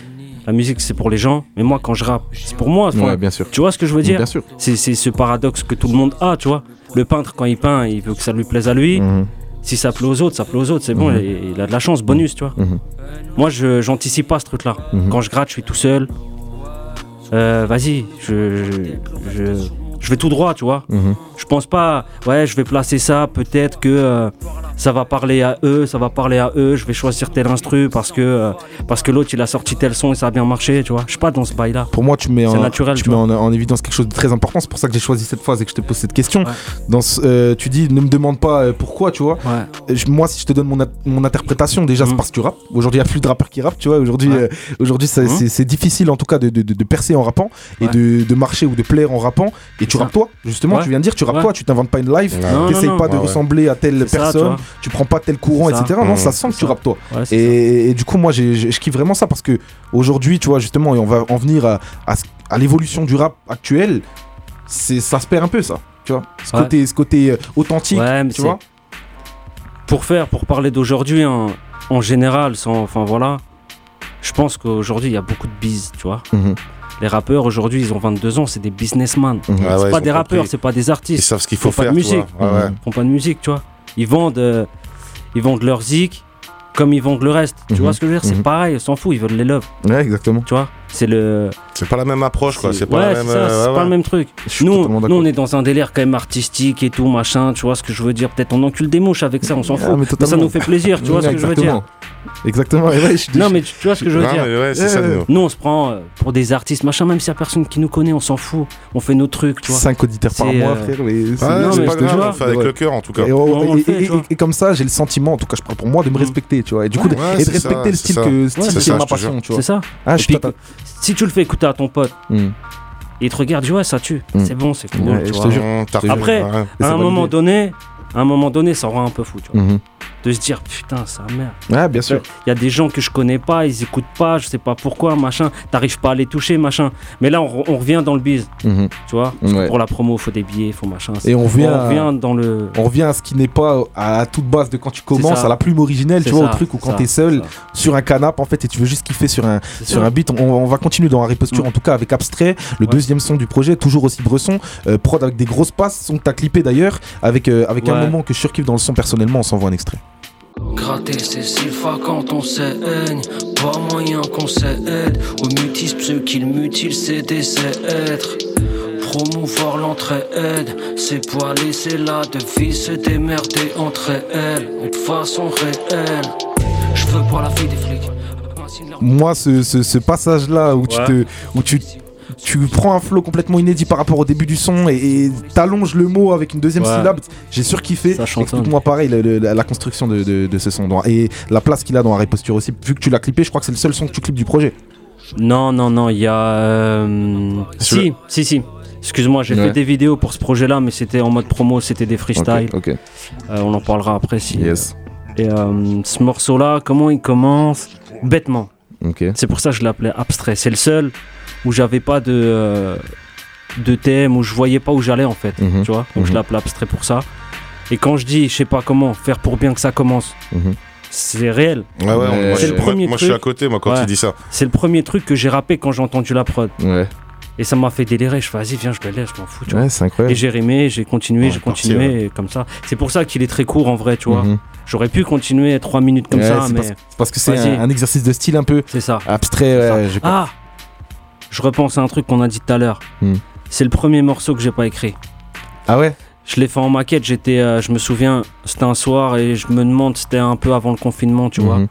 la musique c'est pour les gens, mais moi quand je rappe, c'est pour moi. bien sûr. Tu vois ce que je veux dire Bien sûr. C'est ce paradoxe que tout le monde a, tu vois. Le peintre quand il peint, il veut que ça lui plaise à lui. Mhm. Si ça plaît aux autres, ça plaît aux autres, c'est bon, il, a de la chance, bonus, tu vois. Moi, je j'anticipe pas ce truc-là. Quand je gratte, je suis tout seul. Euh, vas-y, je, je je vais tout droit, tu vois. Mhm. Je pense pas, ouais, je vais placer ça, peut-être que euh, ça va parler à eux, ça va parler à eux, je vais choisir tel instru parce que, euh, parce que l'autre il a sorti tel son et ça a bien marché, tu vois. Je suis pas dans ce bail-là. Pour moi, tu mets, en, naturel, tu mets en, évidence quelque chose de très important, c'est pour ça que j'ai choisi cette phase et que je te pose cette question. Dans euh, tu dis, ne me demande pas pourquoi, tu vois. moi, si je te donne mon, mon interprétation, déjà, c'est mm. parce que tu rappes. Aujourd'hui, il n'y a plus de rappeurs qui rappent, tu vois. Aujourd'hui, aujourd'hui c'est difficile en tout cas de, de, percer en rappant et de, marcher ou de plaire en rappant. Et tu rappes toi, justement, tu viens de dire, tu rappes toi, tu t'inventes pas une live, t'essayes pas de ressembler à telle personne, tu prends pas tel courant, etc. Non, ça sent que tu rappes toi. Et, du coup, moi, je kiffe vraiment ça parce que aujourd'hui, tu vois, justement, et on va en venir à, l'évolution du rap actuel, ça se perd un peu, ça. Tu vois, ce côté, ce côté euh, authentique, tu vois. Pour faire, pour parler d'aujourd'hui, en général, sans, enfin voilà, je pense qu'aujourd'hui, il y a beaucoup de bises, tu vois. Mhm. Les rappeurs aujourd'hui, ils ont 22 ans, c'est des businessmen. Mhm. c'est pas des rappeurs, c'est pas des artistes. Ils savent ce qu'il faut faire. Pas de musique. Ils font pas de musique, tu vois. Ils vendent, euh, ils vendent leur zik comme ils vendent le reste. Tu vois mhm. ce que je veux dire? C'est pareil, ils s'en foutent, ils veulent les love. Ouais, exactement. Tu vois? C'est le. C'est pas la même approche, quoi. C'est pas, ouais, même... euh, pas le même truc. Nous, nous, on est dans un délire quand même artistique et tout, machin. Tu vois ce que je veux dire? Peut-être on encule des mouches avec ça, on s'en ah, fout. mais, ça nous fait plaisir, tu vois ce que je veux dire? Exactement. non, mais tu, vois ce que je veux dire Nous, on se prend euh, pour des artistes, machin, même s'il n'y a personne qui nous connaît, on s'en fout. On fait nos trucs, tu vois. 5 auditeurs par mois, euh, frère. c'est pas grave, on fait avec le cœur, en tout cas. Et, comme ça, j'ai le sentiment, en tout cas, je prends pour moi, de me respecter, tu vois. Et du coup, de respecter le style qui est ma passion, tu vois. C'est ça. Ah, si tu le fais écouter à ton pote, mm. il te regarde, ouais, ça tue. Mm. C'est bon, c'est cool. Après, à un moment donné, à un moment donné, ça rend un peu fou, tu vois. De se dire putain, ça merde. Ouais, bien sûr. Il y a des gens que je connais pas, ils écoutent pas, je sais pas pourquoi, machin. T'arrives pas à les toucher, machin. Mais là, on, revient dans le biz. Mhm. Tu vois? Pour la promo, il faut des billets, il faut machin. Et on revient, dans le. On revient à ce qui n'est pas à toute base de quand tu commences, à la plume originelle, tu vois, au truc où quand t'es seul sur un canapé en fait et tu veux juste kiffer sur un, sur un beat. On, va continuer dans Harry Posture, mm. en tout cas avec Abstrait, le deuxième son du projet, toujours aussi bresson. Euh, prod avec des grosses passes, son que t'as clippé d'ailleurs, avec, euh, avec un moment que je surkiffe dans le son personnellement, on s'envoie un extrait. Gratter ses sylpha quand on s'aigne. Pas moyen qu'on s'aide. Au mutisme ceux qui mutilent c'est des êtres. Promouvoir l'entraide. C'est pas laisser la devise se démerder entre elles. De façon réelle. Je veux pas la vie des flics. Moi, ce, ce, passage-là où, tu te, où tu tu prends un flow complètement inédit par rapport au début du son et t'allonges le mot avec une deuxième syllabe. J'ai surkiffé. Explique-moi pareil la, construction de, ce son et la place qu'il a dans la réposture aussi. Vu que tu l'as clippé, je crois que c'est le seul son que tu clips du projet. Non, non, non, il y a. Euh, si, si, si. Excuse-moi, j'ai fait des vidéos pour ce projet-là, mais c'était en mode promo, c'était des freestyles. Euh, on en parlera après si. Yes. Et euh, ce morceau-là, comment il commence? Bêtement. C'est pour ça que je l'appelais abstrait. C'est le seul où j'avais pas de, euh, de thème, où je voyais pas où j'allais en fait. Mhm. Tu vois Donc je mhm. l'appelle abstrait pour ça. Et quand je dis, je sais pas comment faire pour bien que ça commence, mhm. c'est réel. Ouais, ouais, c'est le premier moi, je suis à côté, moi, quand tu dis ça. C'est le premier truc que j'ai rappé quand j'ai entendu la prod. Ouais. Et ça m'a fait délirer. Je fais, vas-y, viens, je le laisse, je m'en fous. Tu incroyable. Et j'ai rimé, j'ai continué, j'ai continué, comme ça. C'est pour ça qu'il est très court en vrai, tu vois. J'aurais pu continuer 3 minutes comme ça, mais. Parce, que c'est un, exercice de style un peu. C'est ça. Abstrait. ah Je repense à un truc qu'on a dit tout à l'heure. Hmm. C'est le premier morceau que j'ai pas écrit. Ah ouais? Je l'ai fait en maquette, j'étais, euh, je me souviens, c'était un soir et je me demande, c'était un peu avant le confinement, tu vois. Mhm.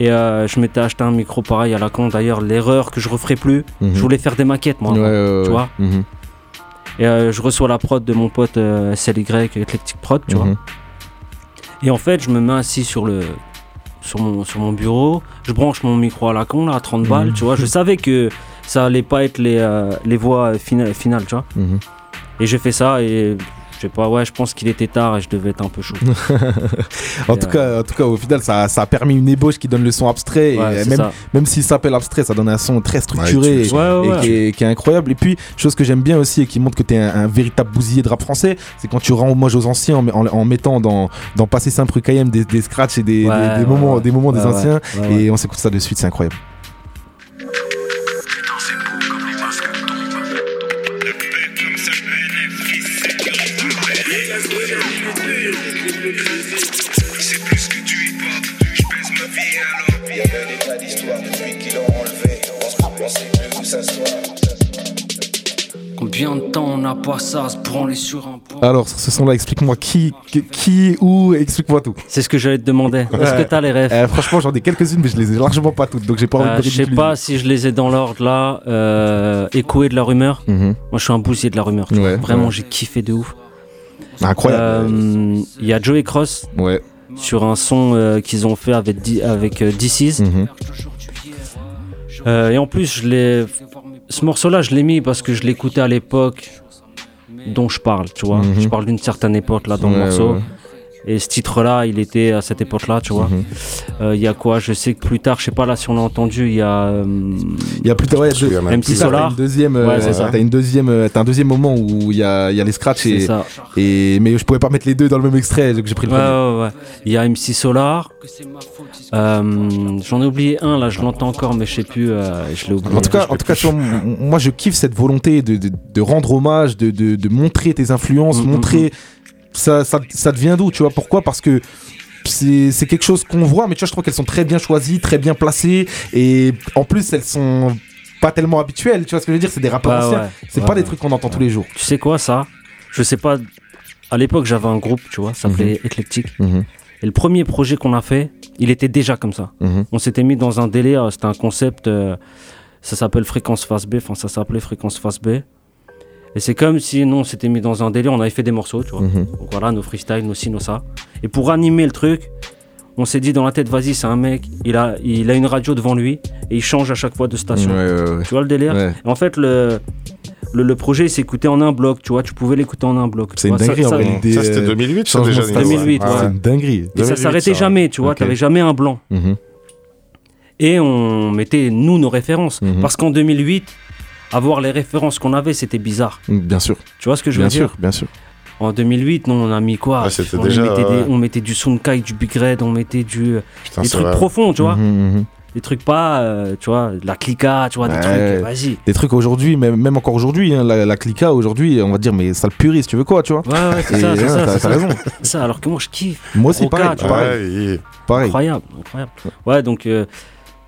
Et euh, je m'étais acheté un micro pareil à la con. D'ailleurs, l'erreur que je referai plus, mhm. je voulais faire des maquettes, moi. tu vois. Mhm. Et euh, je reçois la prod de mon pote SLY, Eclectic Prod, tu vois. Et en fait, je me mets assis sur le. Sur mon, sur mon bureau, je branche mon micro à la con là, à 30 balles, tu vois. Je savais que ça allait pas être les, les voix finales, finales, tu vois. Et j'ai fait ça et sais pas, ouais, je pense qu'il était tard et je devais être un peu chaud. en, tout cas, en tout cas, au final, ça, ça, a permis une ébauche qui donne le son abstrait. et même, même s'il s'appelle abstrait, ça donne un son très structuré et, qui, est, incroyable. Et puis, chose que j'aime bien aussi et qui montre que tu es un, véritable bousillé de rap français, c'est quand tu rends hommage aux anciens en, mettant dans, dans Passé Simple KM des, des scratchs et des, des, moments, des moments des anciens. Et on s'écoute ça de suite, c'est incroyable. Combien de temps on n'a pas ça, se branler sur un pont Alors, ce son-là, explique-moi qui, qui, où, explique-moi tout. C'est ce que j'allais te demander. Est-ce que t'as les rêves euh, Franchement, j'en ai quelques-unes, mais je les ai largement pas toutes, donc j'ai pas envie de euh, Je sais pas si je les ai dans l'ordre là. Euh, Échoué de la rumeur. Mhm. Moi, je suis un bousier de la rumeur. Vraiment, j'ai kiffé de ouf. Incroyable. Euh, il y a Joey Cross. Ouais. Sur un son qu'ils ont fait avec, avec DC's. Mhm. et en plus, je ce morceau-là, je l'ai mis parce que je l'écoutais à l'époque dont je parle, tu vois. Mhm. Je parle d'une certaine époque là dans le morceau. Et ce titre-là, il était à cette époque-là, tu vois. Mhm. Euh, il y a quoi Je sais que plus tard, je sais pas là si on l'a entendu, il y a. Euh, il y a plus tard, ouais, MC Solar. Une deuxième, ouais, euh, t'as une deuxième, as un deuxième moment où il y a, y a les scratchs et, et, mais je pouvais pas mettre les deux dans le même extrait, donc j'ai pris le premier. Ouais, ouais, Il y a MC Solar. J'en ai oublié un là, je l'entends encore, mais je sais plus. je l'ai oublié. En tout cas, en tout cas, moi je kiffe cette volonté de, de, de rendre hommage, de, de, montrer tes influences, mm, mm, montrer. Ça, ça, ça devient d'où, tu vois? Pourquoi? Parce que c'est quelque chose qu'on voit, mais tu vois, je trouve qu'elles sont très bien choisies, très bien placées, et en plus, elles sont pas tellement habituelles, tu vois ce que je veux dire? C'est des rappeurs bah anciens, c'est pas des trucs qu'on entend tous les jours. Tu sais quoi, ça? Je sais pas, à l'époque, j'avais un groupe, tu vois, ça s'appelait mhm. Eclectic. Mhm. Et le premier projet qu'on a fait, il était déjà comme ça. Mhm. On s'était mis dans un délire, c'était un concept, euh, ça s'appelle Fréquence Face B, enfin ça s'appelait Fréquence Face B. Et c'est comme si nous, on s'était mis dans un délire, on avait fait des morceaux, tu vois. Mhm. Donc voilà, nos freestyles, nos ci, nos ça. Et pour animer le truc, on s'est dit dans la tête, vas-y, c'est un mec, il a, il a une radio devant lui et il change à chaque fois de station. Tu vois le délire En fait, le, le, projet s'écoutait en un bloc, tu vois, tu pouvais l'écouter en un bloc. C'est une dinguerie ça, en réalité. Ça, c'était 2008, ça déjà 2008, ouais. C'est une dinguerie. Et ça s'arrêtait jamais, tu vois, t'avais jamais un blanc. Mhm. Et on mettait, nous, nos références. Mhm. Parce qu'en 2008, avoir les références qu'on avait, c'était bizarre. Bien sûr. Tu vois ce que je veux dire? Bien sûr, bien sûr. En 2008, non, on a mis quoi? On, déjà, mettait on, mettait du Sunkai, du Big Red, on mettait du, des trucs profonds, tu vois. Mhm, mhm. Des trucs pas, euh, tu vois, la clica, tu vois, des trucs, vas-y. Des trucs aujourd'hui, même, même encore aujourd'hui, hein, la, clica aujourd'hui, on va dire, mais ça le puriste, tu veux quoi, tu vois? Ouais, ouais, c'est ça, c'est ça. T'as raison. ça, alors que moi, je kiffe. Moi aussi, pareil, pareil. pareil. Incroyable, incroyable. Ouais, donc. Euh,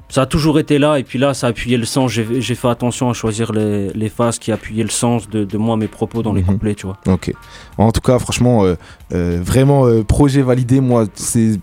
ça a toujours été là et puis là ça a appuyé le sens. J'ai fait attention à choisir les, les phases qui appuyaient le sens de, de moi mes propos dans les mhm. couplets tu vois. Ok. En tout cas franchement euh, euh, vraiment euh, projet validé. Moi c'est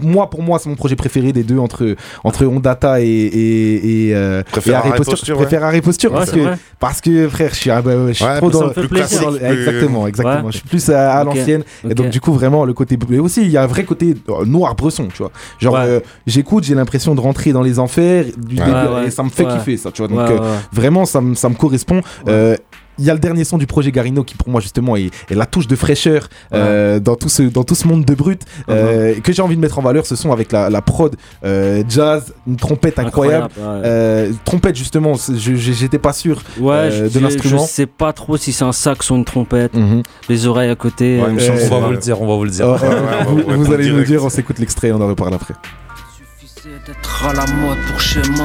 moi pour moi c'est mon projet préféré des deux entre entre Ondata et et, et, préfère Harry Posture, je préfère Harry Posture parce que parce que frère je suis, ah bah, je suis trop dans, le classique, exactement exactement. Je suis plus à, l'ancienne. Et donc du coup vraiment le côté mais aussi il y a un vrai côté noir bresson tu vois. Genre j'écoute j'ai l'impression de rentrer dans les enfers du et ça me fait kiffer ça tu vois donc euh, vraiment ça, ça me correspond euh, il y a le dernier son du projet Garino qui pour moi justement est, la touche de fraîcheur dans, tout ce, dans tout ce monde de brut uh-huh. que j'ai envie de mettre en valeur ce son avec la, prod jazz, une trompette incroyable. trompette justement, j'étais pas sûr de l'instrument. Je sais pas trop si c'est un sax ou une trompette. Mhm. Les oreilles à côté. on va vous le dire, on va vous le dire. vous, allez nous dire, on s'écoute l'extrait, on en reparle après. D'être à la mode pour chez moi.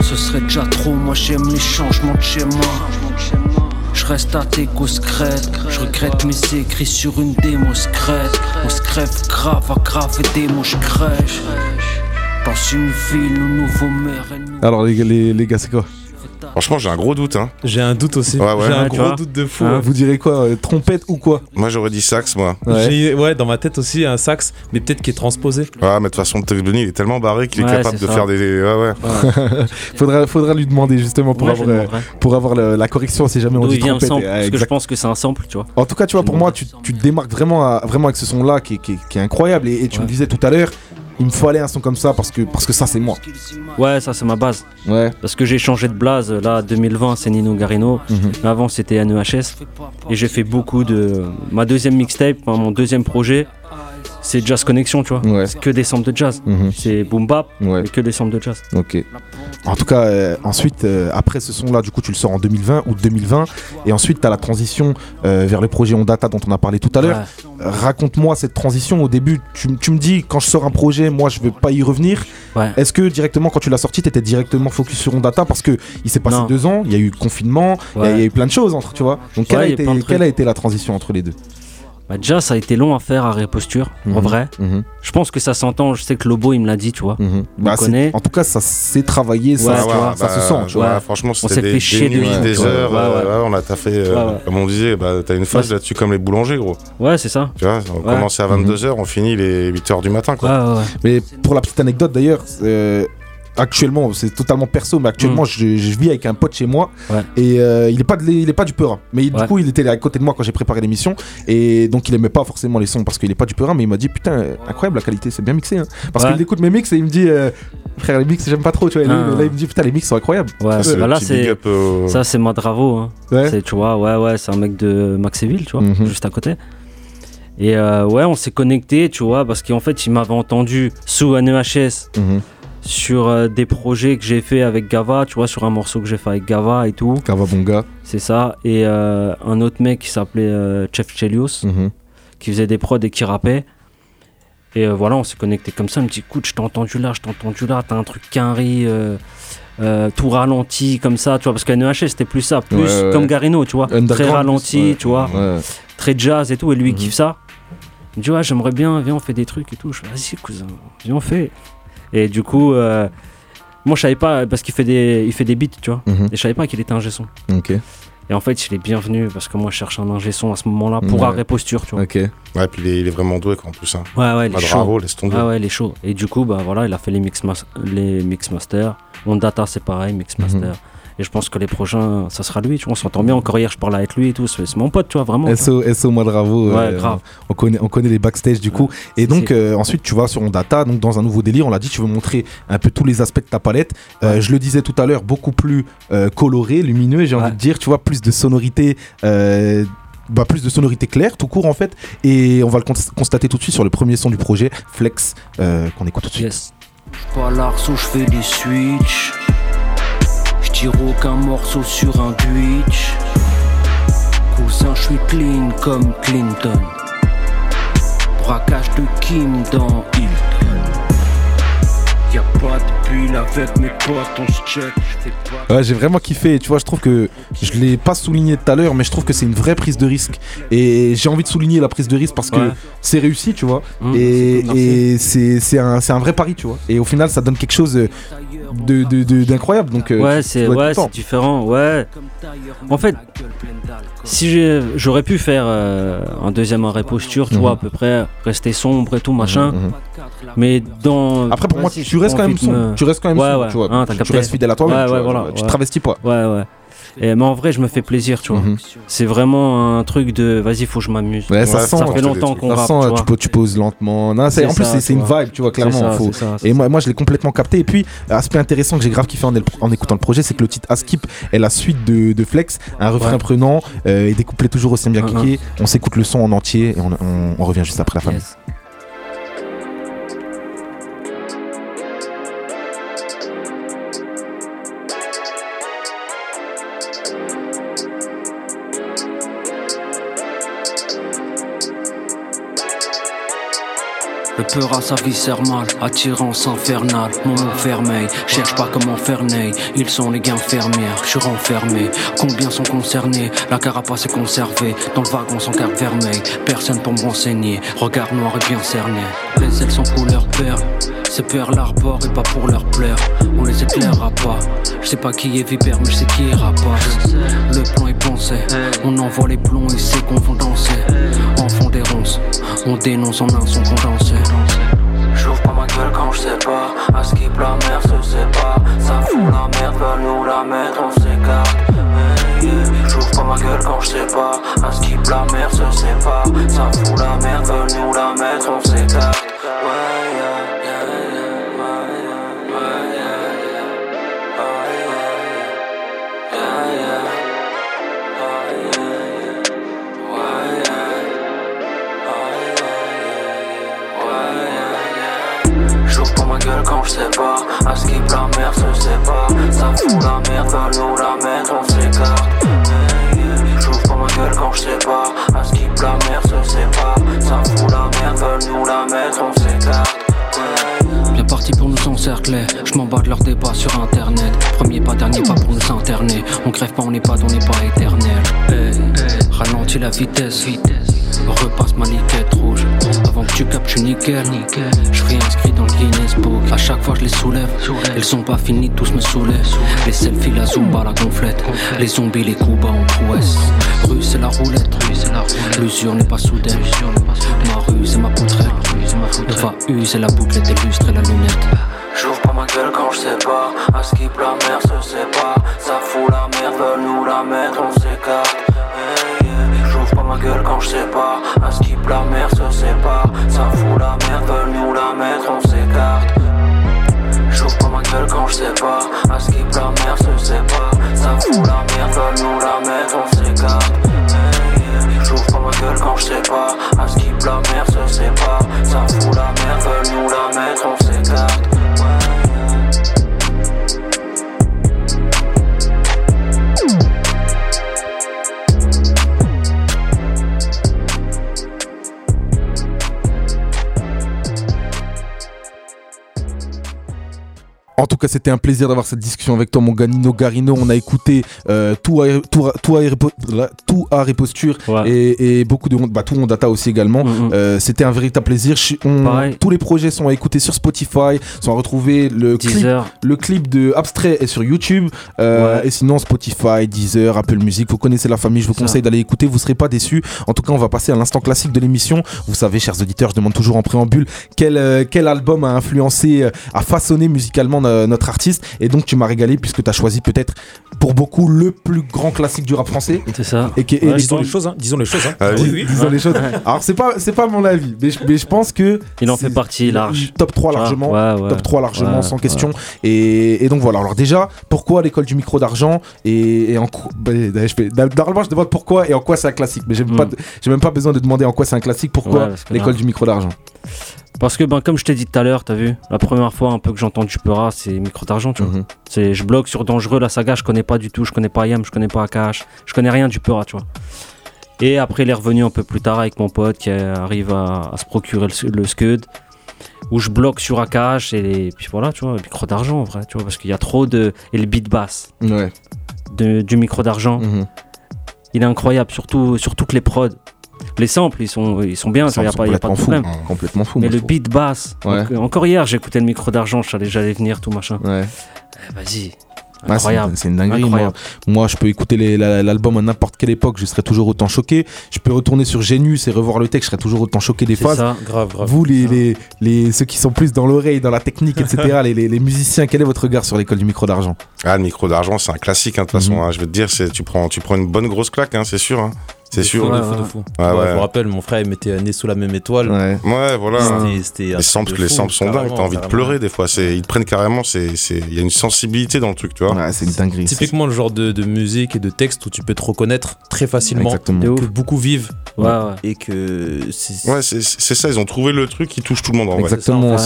Ce serait déjà trop, moi j'aime les changements de chez moi. Je reste à tes secrètes. Je regrette mes écrits sur une démo secrète. On se crève grave à grave et démo je crèche. Dans une ville nouveau maire Alors les, les, les gars, c'est quoi? Franchement, j'ai un gros doute. Hein. J'ai un doute aussi. J'ai un gros doute de fou. Vous direz quoi euh, Trompette ou quoi? Moi, j'aurais dit sax, moi. Ouais. ouais. dans ma tête aussi, un sax, mais peut-être qui est transposé. Ouais, mais de toute façon, Benny, il est tellement barré qu'il est capable de faire des. Ouais, ouais. faudra, faudra lui demander justement pour avoir, euh, pour avoir la correction si jamais on dit trompette. parce que je pense que c'est un sample, tu vois. En tout cas, tu vois, pour moi, tu, tu te démarques vraiment, vraiment avec ce son-là qui, qui, est incroyable. Et, tu me disais tout à l'heure, il me fallait un son comme ça parce que, parce que ça c'est moi. Ouais, ça c'est ma base. Ouais. Parce que j'ai changé de blase. Là, 2020 c'est Nino Garino. Mhm. Avant c'était NEHS. Et j'ai fait beaucoup de. Ma deuxième mixtape, mon deuxième projet, c'est Jazz Connection, tu vois. C'est que des samples de jazz. Mhm. C'est boom bap, mais que des samples de jazz. Ok. En tout cas, euh, ensuite, euh, après ce son-là, du coup, tu le sors en 2020 ou 2020. Et ensuite, tu as la transition euh, vers le projet Ondata dont on a parlé tout à l'heure. Raconte-moi cette transition. Au début, tu, me dis, quand je sors un projet, moi, je veux pas y revenir. Est-ce que directement, quand tu l'as sorti, tu étais directement focus sur Ondata Parce qu'il s'est passé deux ans, il y a eu confinement, il y, a eu plein de choses entre, tu vois. Donc, quelle, a été, quelle a été la transition entre les deux? Bah déjà, ça a été long à faire à Reposture, en mhm. vrai. Mhm. Je pense que ça s'entend. Je sais que Lobo, il me l'a dit, tu vois. Mhm. Bah, en tout cas, ça s'est travaillé, ça, ça se sent. Tu vois. Franchement, c'était des, fait des nuits, des heures. on a taffé, euh, comme on disait, bah, t'as une phase là-dessus comme les boulangers, gros. Ouais, c'est ça. Tu vois, on commence à 22h, on finit les 8h du matin, quoi. Mais pour la petite anecdote, d'ailleurs, euh, actuellement, c'est totalement perso, mais actuellement, mm. je, vis avec un pote chez moi et euh, il est pas il est pas du Perin, mais du coup, il était à côté de moi quand j'ai préparé l'émission et donc il aimait pas forcément les sons parce qu'il est pas du Perin, mais il m'a dit putain, incroyable la qualité, c'est bien mixé, hein. parce qu'il écoute mes mix et il me dit euh, frère les mix j'aime pas trop, tu vois, là, il me dit putain les mix sont incroyables. Ouais, bah là c'est ça c'est Madravo, hein. c'est tu vois, ouais ouais, c'est un mec de Maxéville, tu vois, mhm. juste à côté. Et euh, ouais, on s'est connecté, tu vois, parce qu'en fait, il m'avait entendu sous un EHS sur euh, des projets que j'ai fait avec Gava, tu vois, sur un morceau que j'ai fait avec Gava et tout. Gava Bonga. C'est ça. Et euh, un autre mec qui s'appelait euh, Chef Chelios, mhm. qui faisait des prods et qui rappait. Et voilà, on s'est connecté comme ça. Il me dit écoute, je t'ai entendu là, je t'ai entendu là, t'as un truc quinri. tout ralenti comme ça, tu vois, parce qu'à NEHS c'était plus ça, plus comme Garino, tu vois, très ralenti, tu vois, très jazz et tout, et lui il mhm. kiffe ça. Il me dit ouais, j'aimerais bien, viens, on fait des trucs et tout. Je fais vas-y, cousin, viens, on fait. Et du coup, euh, moi je savais pas, parce qu'il fait des, il fait des beats, tu vois. Mhm. Et je savais pas qu'il était un son. Ok. Et en fait, il est bienvenu parce que moi je cherche un ingé son à ce moment-là pour ouais. arrêt posture, tu vois. Ok. Ouais, puis il est, vraiment doué en plus. Hein. Ouais, ouais, il est chaud. Bravo, laisse tomber. Ah ouais, il est chaud. Et du coup, bah voilà, il a fait les mix, les mix masters. On data, c'est pareil, mix mhm. master. Et je pense que les prochains, ça sera lui. Tu vois, on s'entend bien. Encore hier, je parlais avec lui et tout. C'est mon pote, tu vois, vraiment. SO, SO Madravo. Ouais, euh, grave. On connaît, on connaît les backstage du coup. Et donc, euh, ensuite, tu vas sur Ondata, donc dans un nouveau délire. On l'a dit, tu veux montrer un peu tous les aspects de ta palette. Euh, je le disais tout à l'heure, beaucoup plus coloré, lumineux, j'ai envie de dire. Tu vois, plus de sonorité. Bah, plus de sonorité claire, tout court en fait. Et on va le constater tout de suite sur le premier son du projet, Flex, qu'on écoute tout de suite. Yes. Je je fais des switches morceau sur un Twitch. Cousin, je suis clean comme Clinton. Braquage de Kim dans Hilton. Y'a pas de bulle avec mes potes, on se check. Ouais, j'ai vraiment kiffé. Tu vois, je trouve que je l'ai pas souligné tout à l'heure, mais je trouve que c'est une vraie prise de risque. Et j'ai envie de souligner la prise de risque parce que c'est réussi, tu vois. Mmh, et, et c'est un, un vrai pari, tu vois. Et au final, ça donne quelque chose d'incroyable. De, donc, euh, ouais, c'est ouais, différent. Ouais. En fait, si j'aurais pu faire euh, un deuxième arrêt posture, tu vois, à peu près, rester sombre et tout, machin. Mhm, mhm. Mais dans. Après, pour moi, tu restes quand même sombre. Tu restes quand même sombre, tu vois. Hein, tu restes fidèle à toi-même. tu, voilà, tu travestis pas. Ouais, ouais. Et, mais en vrai, je me fais plaisir, tu vois. Mhm. C'est vraiment un truc de vas-y, faut que je m'amuse. Ouais, ça, sent, fait longtemps qu'on rappe. Tu, tu, tu, poses lentement. en plus, c'est une vibe, tu vois, clairement. faut... et moi, moi, je l'ai complètement capté. Et puis, aspect intéressant que j'ai grave kiffé en, en, écoutant le projet, c'est que le titre Askip est la suite de, de Flex, un refrain prenant euh, et découplé toujours aussi bien kické. On s'écoute le son en entier et on, on, revient juste après la fin. Le peur à sa viscère mal, attirance infernale. Mon mot fermé, cherche pas comment faire nez. Ils sont les gains fermières, je suis renfermé. Combien sont concernés? La carapace est conservée. Dans le wagon sans carte vermeille. Personne pour me renseigner. Regard noir et bien cerné. Les ailes sont couleur perle. C'est peur l'arbor et pas pour leur plaire. On les éclairera pas. Je sais pas qui est vipère, mais je sais qui est rapace. Le plan est pensé. On envoie les plombs et c'est qu'on va danser. Enfant des ronces. On dénonce en un son condensé. Pas. À ce la mer se sépare. Ça fout la merde, va nous la mettre, on s'écarte. J'ouvre pas ma gueule quand je sais pas. À ce la mer se sépare. Ça fout la merde, va nous la mettre, on s'écarte. Quand je sais pas À qui la mer se sépare Ça fout la merde, va nous la mettre, on s'écarte J'ouvre pas ma gueule quand je sais pas À qui la mer se sépare Ça fout la merde, va nous la mettre, on s'écarte Bien parti pour nous encercler, je m'en bats de leur débat sur internet. Premier pas, dernier pas pour nous interner. On crève pas, on n'est pas, on n'est pas éternel. ralentis la vitesse. Repasse ma liquette rouge. Avant que tu capes, je nickel. Je suis inscrit dans le Guinness Book. À chaque fois je les soulève. Elles sont pas finies, tous me soulèvent Les selfies, la zumba, la gonflette. Les zombies, les coups bas en prouesse. Rue c'est la roulette. L'usure n'est pas soudaine. Ma rue c'est ma poutrelle. Va U c'est la bouclette et la lunette. J'ouvre pas ma gueule quand je sais pas. À ce qui la mer se sépare Ça fout la merde, veulent nous la mettre, on s'écarte ma gueule quand je sais pas. À ce qui la mer se sépare. Ça fout la merde, veulent nous la mettre, on s'écarte. J'ouvre pas ma gueule quand je sais pas. À ce qui la mer se sépare. Ça fout la merde, veulent nous la mettre, on s'écarte. J'ouvre pas ma gueule quand je sais pas. À ce qui la mer se sépare. Ça fout la merde, veulent nous la mettre, on s'écarte. En tout cas, c'était un plaisir d'avoir cette discussion avec toi, mon Ganino Garino. On a écouté euh, tout, à, tout, tout, Posture et, beaucoup de bah, tout Data aussi également. Mm. Euh, c'était un véritable plaisir. tous les projets sont à écouter sur Spotify, sont à retrouver le clip, le clip de Abstrait est sur YouTube. Euh, et sinon, Spotify, Deezer, Apple Music. Vous connaissez la famille. Je vous conseille d'aller écouter. Vous serez pas déçus. En tout cas, on va passer à l'instant classique de l'émission. Vous savez, chers auditeurs, je demande toujours en préambule quel, quel album a influencé, a façonné musicalement euh, notre artiste. Et donc, tu m'as régalé puisque tu as choisi peut-être pour beaucoup le plus grand classique du rap français. C'est ça. Et, disons, les choses, hein. disons les choses. Hein. Ah oui, disons les choses. Alors, c'est pas, c'est pas mon avis, mais je, mais je pense que. Il en fait partie large. Top 3 largement. top 3 largement, sans question. Et, et, donc, voilà. Alors, déjà, pourquoi l'école du micro d'argent et, en quoi. Bah, normalement, je demande pourquoi et en quoi c'est un classique. Mais j'ai pas, hmm. même pas besoin de demander en quoi c'est un classique. Pourquoi l'école du micro d'argent? Parce que ben, comme je t'ai dit tout à l'heure, t'as vu, la première fois un peu que j'entends du Peura, c'est micro d'argent, tu vois. Mhm. C'est, je bloque sur Dangereux, la saga, je connais pas du tout, je connais pas Yam, je connais pas Akash, je connais rien du Peura, tu vois. Et après, il est revenu un peu plus tard avec mon pote qui arrive à, se procurer le, Scud, où je bloque sur Akash et, puis voilà, tu vois, micro d'argent en vrai, tu vois, parce qu'il y a trop de. Et le beat bass ouais. du micro d'argent, mhm. il est incroyable, surtout, surtout que les prods les samples, ils sont, ils sont bien, il n'y a, pas, y a pas de problème. Fou, complètement fou. Mais le beat basse, encore hier, j'écoutais le micro d'argent, j'allais venir, tout machin. Ouais. Eh, vas-y, Ah, c'est une dinguerie. Moi, moi, je peux écouter l'album à n'importe quelle époque, je serais toujours autant choqué. Je peux retourner sur Genius et revoir le texte, je serais toujours autant choqué des phases. Ça. Grave, grave. Vous, les, les, les, ceux qui sont plus dans l'oreille, dans la technique, etc., les, les, musiciens, quel est votre regard sur l'école du micro d'argent? Ah, le micro d'argent, c'est un classique, hein, de toute façon. Mhm. Hein. je vais te dire, tu prends, tu prends une bonne grosse claque, hein, c'est sûr. C'est sûr. De fou, de fou. je me rappelle, mon frère, il mettait nez sous la même étoile. Ouais, voilà. les samples, les samples sont dingues. T'as envie de pleurer des fois. Ils te prennent carrément. Il y a une sensibilité dans le truc, tu vois. c'est une dinguerie. Typiquement le genre de, musique et de texte où tu peux te reconnaître très facilement. Exactement. Que beaucoup vivent. Et que. Ouais, c'est ça. Ils ont trouvé le truc qui touche tout le monde. En Exactement.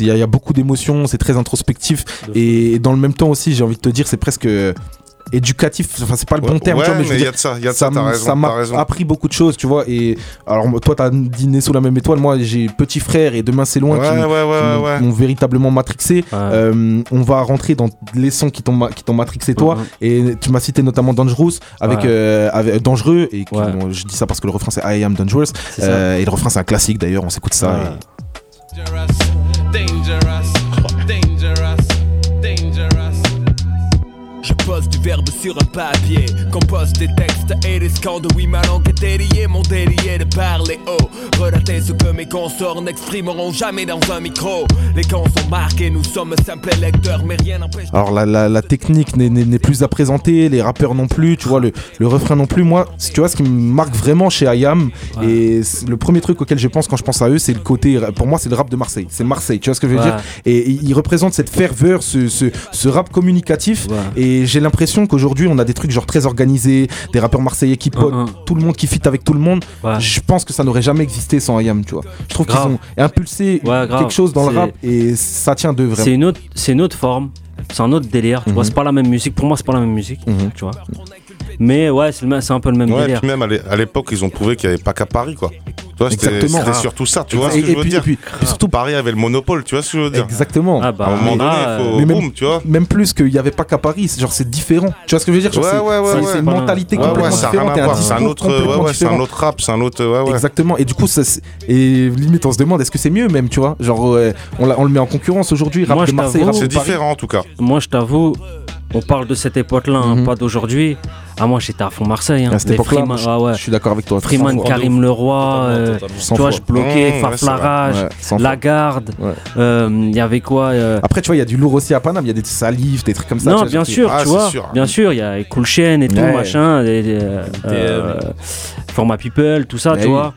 Il y, a beaucoup d'émotions. C'est très introspectif. Et dans le même temps aussi, j'ai envie de te dire, c'est presque éducatif, enfin c'est pas le bon terme, tu vois, mais, y a de ça, y a de ça, ça m'a appris beaucoup de choses, tu vois. Et alors toi t'as dîné sous la même étoile, moi j'ai petit frère et demain c'est loin qui, m'ont véritablement matrixé. Euh, on va rentrer dans les sons qui t'ont qui t'ont matrixé toi, et tu m'as cité notamment Dangerous avec, euh, avec dangereux et je dis ça parce que le refrain c'est I am dangerous. Euh, et le refrain c'est un classique d'ailleurs, on s'écoute ça. Verbe sur un papier, compose des textes et des scandes. Oui, ma langue est déliée, mon est de parler haut. Relater ce que mes consorts n'exprimeront jamais dans un micro. Les camps sont marqués, nous sommes simples lecteurs, mais rien n'empêche. Alors, la, la, la technique n'est plus à présenter, les rappeurs non plus, tu vois, le, le, refrain non plus. Moi, tu vois, ce qui me marque vraiment chez IAM, et le premier truc auquel je pense quand je pense à eux, c'est le côté, pour moi, c'est le rap de Marseille. C'est Marseille, tu vois ce que je veux dire? Et ils représentent cette ferveur, ce, ce, ce rap communicatif. Et j'ai l'impression qu'aujourd'hui, on a des trucs genre très organisés, des rappeurs marseillais qui potent, uh-huh. tout le monde qui fit avec tout le monde. Je pense que ça n'aurait jamais existé sans IAM, tu vois. Je trouve qu'ils ont impulsé quelque chose dans le rap et ça tient de vraiment. C'est une autre, c'est une autre forme, c'est un autre délire. Tu vois, mhm. c'est pas la même musique. Pour moi, c'est pas la même musique, mhm. tu vois. Mais ouais, c'est un peu le même ouais, délire. Et puis même à l'époque, ils ont prouvé qu'il n'y avait pas qu'à Paris, quoi. C'était surtout ça, tu vois ce que je veux dire. Et puis, surtout Paris avait le monopole, tu vois ce que je veux dire. Exactement. Ah bah, à un moment donné, il faut mais même, tu vois. Même plus qu'il n'y avait pas qu'à Paris, genre c'est différent. Tu vois ce que je veux dire? Ouais, ouais, ouais. C'est une mentalité complètement différente. C'est un autre, c'est un autre rap, c'est un autre. Exactement. Et du coup, et limite, on se demande est-ce que c'est mieux même, tu vois? Genre, on le met en concurrence aujourd'hui, rap de Marseille. C'est différent en tout cas. Moi, je t'avoue, on parle de cette époque-là, hein, mhm. pas d'aujourd'hui. Ah, moi j'étais à fond Marseille. Hein. À cette époque-là, ah, ouais. je suis d'accord avec toi. Freeman, Karim Leroy, euh, tu vois, je bloquais, mmh, Farflarage, Lagarde. Euh, il y avait quoi euh, Après, tu vois, il y a du lourd aussi à Paname, il y a des salifs, des trucs comme ça. Non, bien sûr, tu ah, vois. Bien sûr, il y a Cool Chain et tout, machin, Format People, tout ça, tu vois.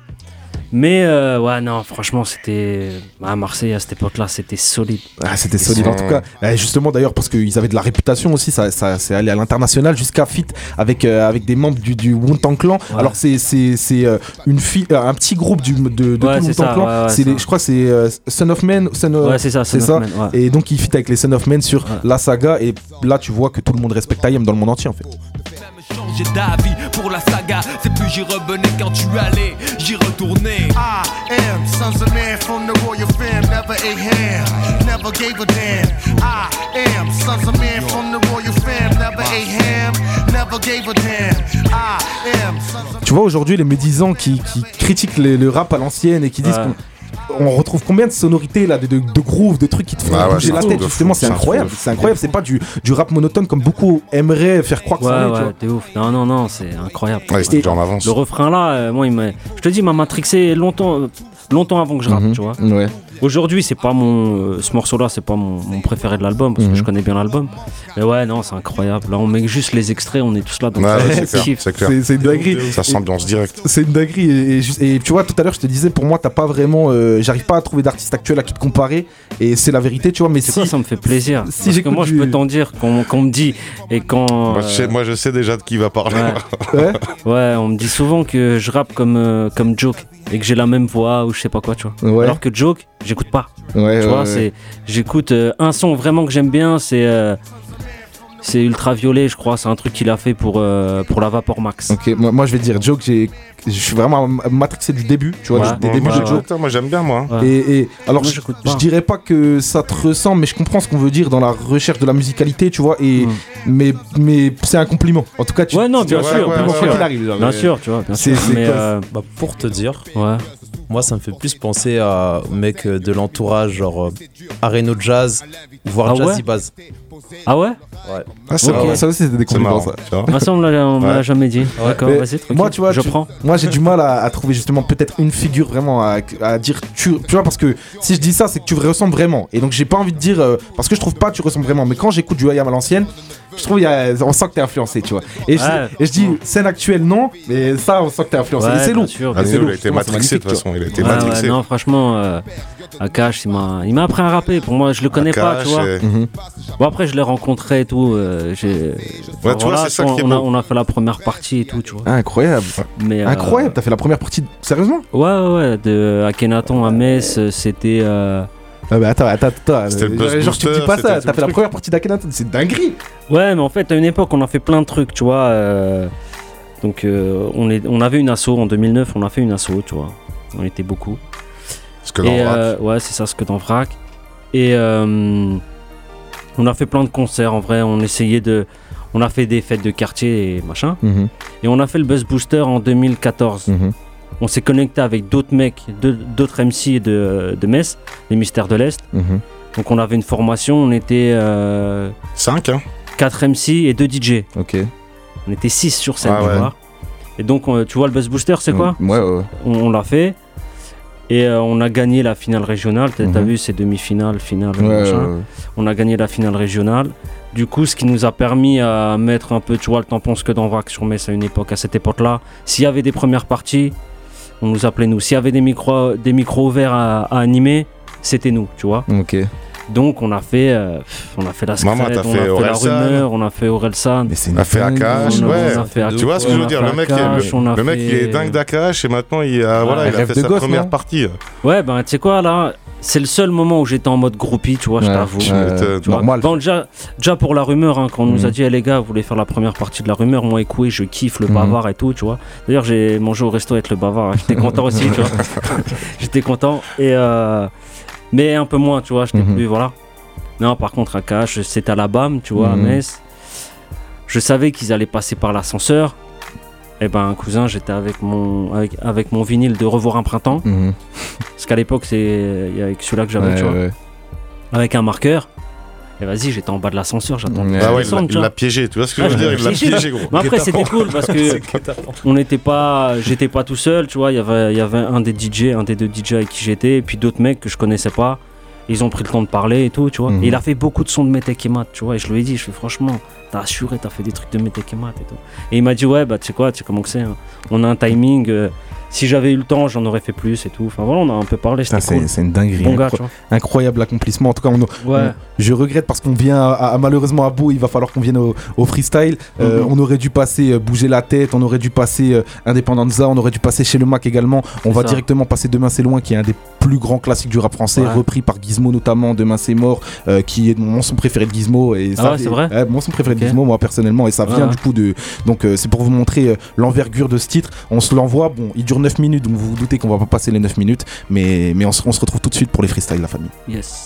Mais euh, ouais, non, franchement, c'était. À Marseille, à cette époque-là, c'était solide. Ah, c'était solide en tout cas. Eh, justement, d'ailleurs, parce qu'ils avaient de la réputation aussi, ça, ça c'est allé à l'international jusqu'à Fit avec, euh, avec des membres du, du Clan. Alors, c'est euh, une fille, un petit groupe du, de, de ouais, tout Clan. je crois que c'est Son of Men. ouais, c'est ça, c'est ça. Et donc, ils fit avec les Son of Men sur la saga. Et là, tu vois que tout le monde respecte IM dans le monde entier, en fait changer d'avis pour la saga. C'est plus j'y revenais quand tu allais, j'y retournais. I am sons of man from the royal fam, never ate ham, never gave a damn. I am sons of man from the royal fam, never ate ham, never gave a damn. I am sons of Tu vois aujourd'hui les médisants qui, qui critiquent le rap à l'ancienne et qui disent qu'on on retrouve combien de sonorités là, de, de, de grooves, de trucs qui te font ah bouger la tête justement, c'est incroyable, c'est incroyable, c'est pas du, du rap monotone comme beaucoup aimeraient faire croire que ouais, ouais, t'es ouf. Non non non, c'est incroyable. Ouais, en avance. Le refrain là, euh, moi il m'a je te dis, il m'a matrixé longtemps longtemps avant que je rappe, mhm. tu vois. Ouais. Aujourd'hui, c'est pas mon. Euh, ce morceau-là, c'est pas mon, préféré de l'album, parce que mhm. je connais bien l'album. Mais ouais, non, c'est incroyable. Là, on met juste les extraits, on est tous là. c'est une dinguerie. Ça s'ambiance direct. C'est une dinguerie. Et, tu vois, tout à l'heure, je te disais, pour moi, t'as pas vraiment. Euh, j'arrive pas à trouver d'artiste actuel à qui te comparer. Et c'est la vérité, tu vois. Mais si. ça me fait plaisir. Si parce que moi, je peux t'en dire qu'on me dit. Et quand. Moi je, sais, moi, je sais déjà de qui va parler. Ouais. ouais. on me dit souvent que je rappe comme, euh, comme Joke et que j'ai la même voix ou je sais pas quoi, tu vois. Alors que Joke, j'écoute pas. Ouais, tu vois, c'est j'écoute euh, un son vraiment que j'aime bien, c'est euh, c'est ultraviolet, je crois. C'est un truc qu'il a fait pour, euh, pour la Vapor Max. Ok, moi, moi je vais dire, Joke, j'ai je suis vraiment matrixé du début, tu vois, des débuts de Joke. Moi j'aime bien moi. Et, et, alors je, je, dirais pas que ça te ressemble, mais je comprends ce qu'on veut dire dans la recherche de la musicalité, tu vois. Et mais mais c'est un compliment. En tout cas, tu. Ouais non, bien sûr, bien sûr. Arrive, bien sûr, tu vois. Bien sûr. Mais bah, pour te dire, ouais. Moi, ça me fait plus penser à mec de l'entourage, genre euh, Areno Jazz, voire ah Jazzy Bass. Ah ouais Ouais. Ah, Ça aussi, c'était des compliments, ça. Ça, on me l'a jamais dit. D'accord, vas-y, Moi, tu vois, je prends. Moi, j'ai du mal à, trouver justement peut-être une figure vraiment à, dire. Tu, tu, vois, parce que si je dis ça, c'est que tu ressembles vraiment. Et donc, j'ai pas envie de dire. Euh, parce que je trouve pas que tu ressembles vraiment. Mais quand j'écoute du Ayam à l'ancienne, je trouve y a, on sent que t'es influencé, tu vois. Et, je, dis scène actuelle non, mais ça on sent que t'es influencé. c'est lourd. Ah, il a été matrixé de toute façon, il a été matrixé. non, franchement, euh, Akash, il m'a, il m'a appris à rapper. Pour moi, je le connais pas, tu vois. Mhm. Bon après, je l'ai rencontré et tout. Euh, j'ai... Ouais, tu vois, c'est ça qui est on, a, on a fait la première partie et tout, tu vois. Ah, incroyable. Mais, euh, incroyable. T'as fait la première partie, sérieusement? Ouais, ouais, ouais. De Akhenaton à Metz, c'était. Euh, ah bah attends, attends, attends. Genre, tu dis pas ça, t'as fait la première partie d'Akhenaton, c'est dinguerie. Ouais, mais en fait, à une époque, on a fait plein de trucs, tu vois. Euh, donc, euh, on, est, on avait une asso en 2009, on a fait une asso, tu vois. On était beaucoup. Ce que dans euh, Ouais, c'est ça, ce que dans Vrac. Et on a fait plein de concerts, en vrai. On essayait de. On a fait des fêtes de quartier et machin. Mhm. Et on a fait le Buzz Booster en 2014 on s'est connecté avec d'autres mecs, d'autres MC de, de Metz, les Mystères de l'Est. Mhm. Donc on avait une formation, on était... 5 euh, 4 hein. MC et 2 DJ. Ok. On était 6 sur scène, tu vois. Et donc tu vois le Buzz Booster, c'est quoi Ouais, ouais. On, l'a fait. Et euh, on a gagné la finale régionale. T'as mhm. vu ces demi-finales, finale, On a gagné la finale régionale. Du coup, ce qui nous a permis à mettre un peu, tu vois, le tampon ce que dans VAC sur Metz à une époque, à cette époque-là. S'il y avait des premières parties, on nous appelait nous. S'il y avait des micros, des micros ouverts à, animer, c'était nous, tu vois. Ok. Donc on a fait, euh, on a fait la Maman, on a fait, la rumeur, on a fait Orelsan. Mais c'est on a fait Akash, ouais. tu vois ce que je veux dire Le mec, le, mec il est dingue d'Akash et maintenant il a, voilà, il a fait sa première partie. Ouais, ben tu sais quoi là c'est le seul moment où j'étais en mode groupie, tu vois, je t'avoue. normal. Bon, déjà, déjà pour la rumeur, hein, quand on nous a mhm. dit, eh, les gars, vous voulez faire la première partie de la rumeur, moi, écoutez, je kiffe le mhm. bavard et tout, tu vois. D'ailleurs, j'ai mangé au resto avec le bavard, hein. j'étais content aussi, tu vois. j'étais content. Et euh, mais un peu moins, tu vois, j'étais mhm. plus, voilà. Non, par contre, à Cash, c'était à la BAM, tu vois, à Metz. Je savais qu'ils allaient passer par l'ascenseur. Eh ben, cousin, j'étais avec mon, avec, mon vinyle de Revoir un printemps. Mhm. Parce qu'à l'époque, c'est avec celui-là que j'avais, tu vois. Avec un marqueur. Et vas-y, j'étais en bas de l'ascenseur, j'attendais. Ah ouais, il l'a piégé, tu vois ce que je veux dire Il l'a piégé, gros. Mais après, c'était cool parce que on n'était pas, j'étais pas tout seul, tu vois. Il y avait, il y avait un des DJ, un des deux DJ avec qui j'étais, et puis d'autres mecs que je connaissais pas. Ils ont pris le temps de parler et tout, tu vois. Mhm. Et il a fait beaucoup de sons de Metekemat, tu vois. Et je lui ai dit, je fais franchement, t'as assuré, t'as fait des trucs de Metekemat et tout. Et il m'a dit, ouais, bah tu sais quoi, tu sais comment que c'est. Hein. On a un timing. Euh, si j'avais eu le temps, j'en aurais fait plus et tout. Enfin voilà, on a un peu parlé. C'est une dinguerie. incroyable accomplissement. En tout cas, on, je regrette parce qu'on vient à, malheureusement à bout. Il va falloir qu'on vienne au, freestyle. Euh, mhm. on aurait dû passer euh, bouger la tête. On aurait dû passer euh, Independanza. On aurait dû passer chez le Mac également. On va directement passer Demain c'est loin, qui est un des plus grands classiques du rap français, repris par Gizmo notamment. Demain c'est mort, qui est mon son préféré de Gizmo. Et ah ça, c'est vrai. mon son préféré de Gizmo, moi personnellement, et ça vient du coup de. Donc c'est pour vous montrer l'envergure de ce titre. On se l'envoie. Bon, il dure 9 minutes, donc vous vous doutez qu'on va pas passer les 9 minutes, mais, mais on, se, on se retrouve tout de suite pour les freestyles, la famille. Yes.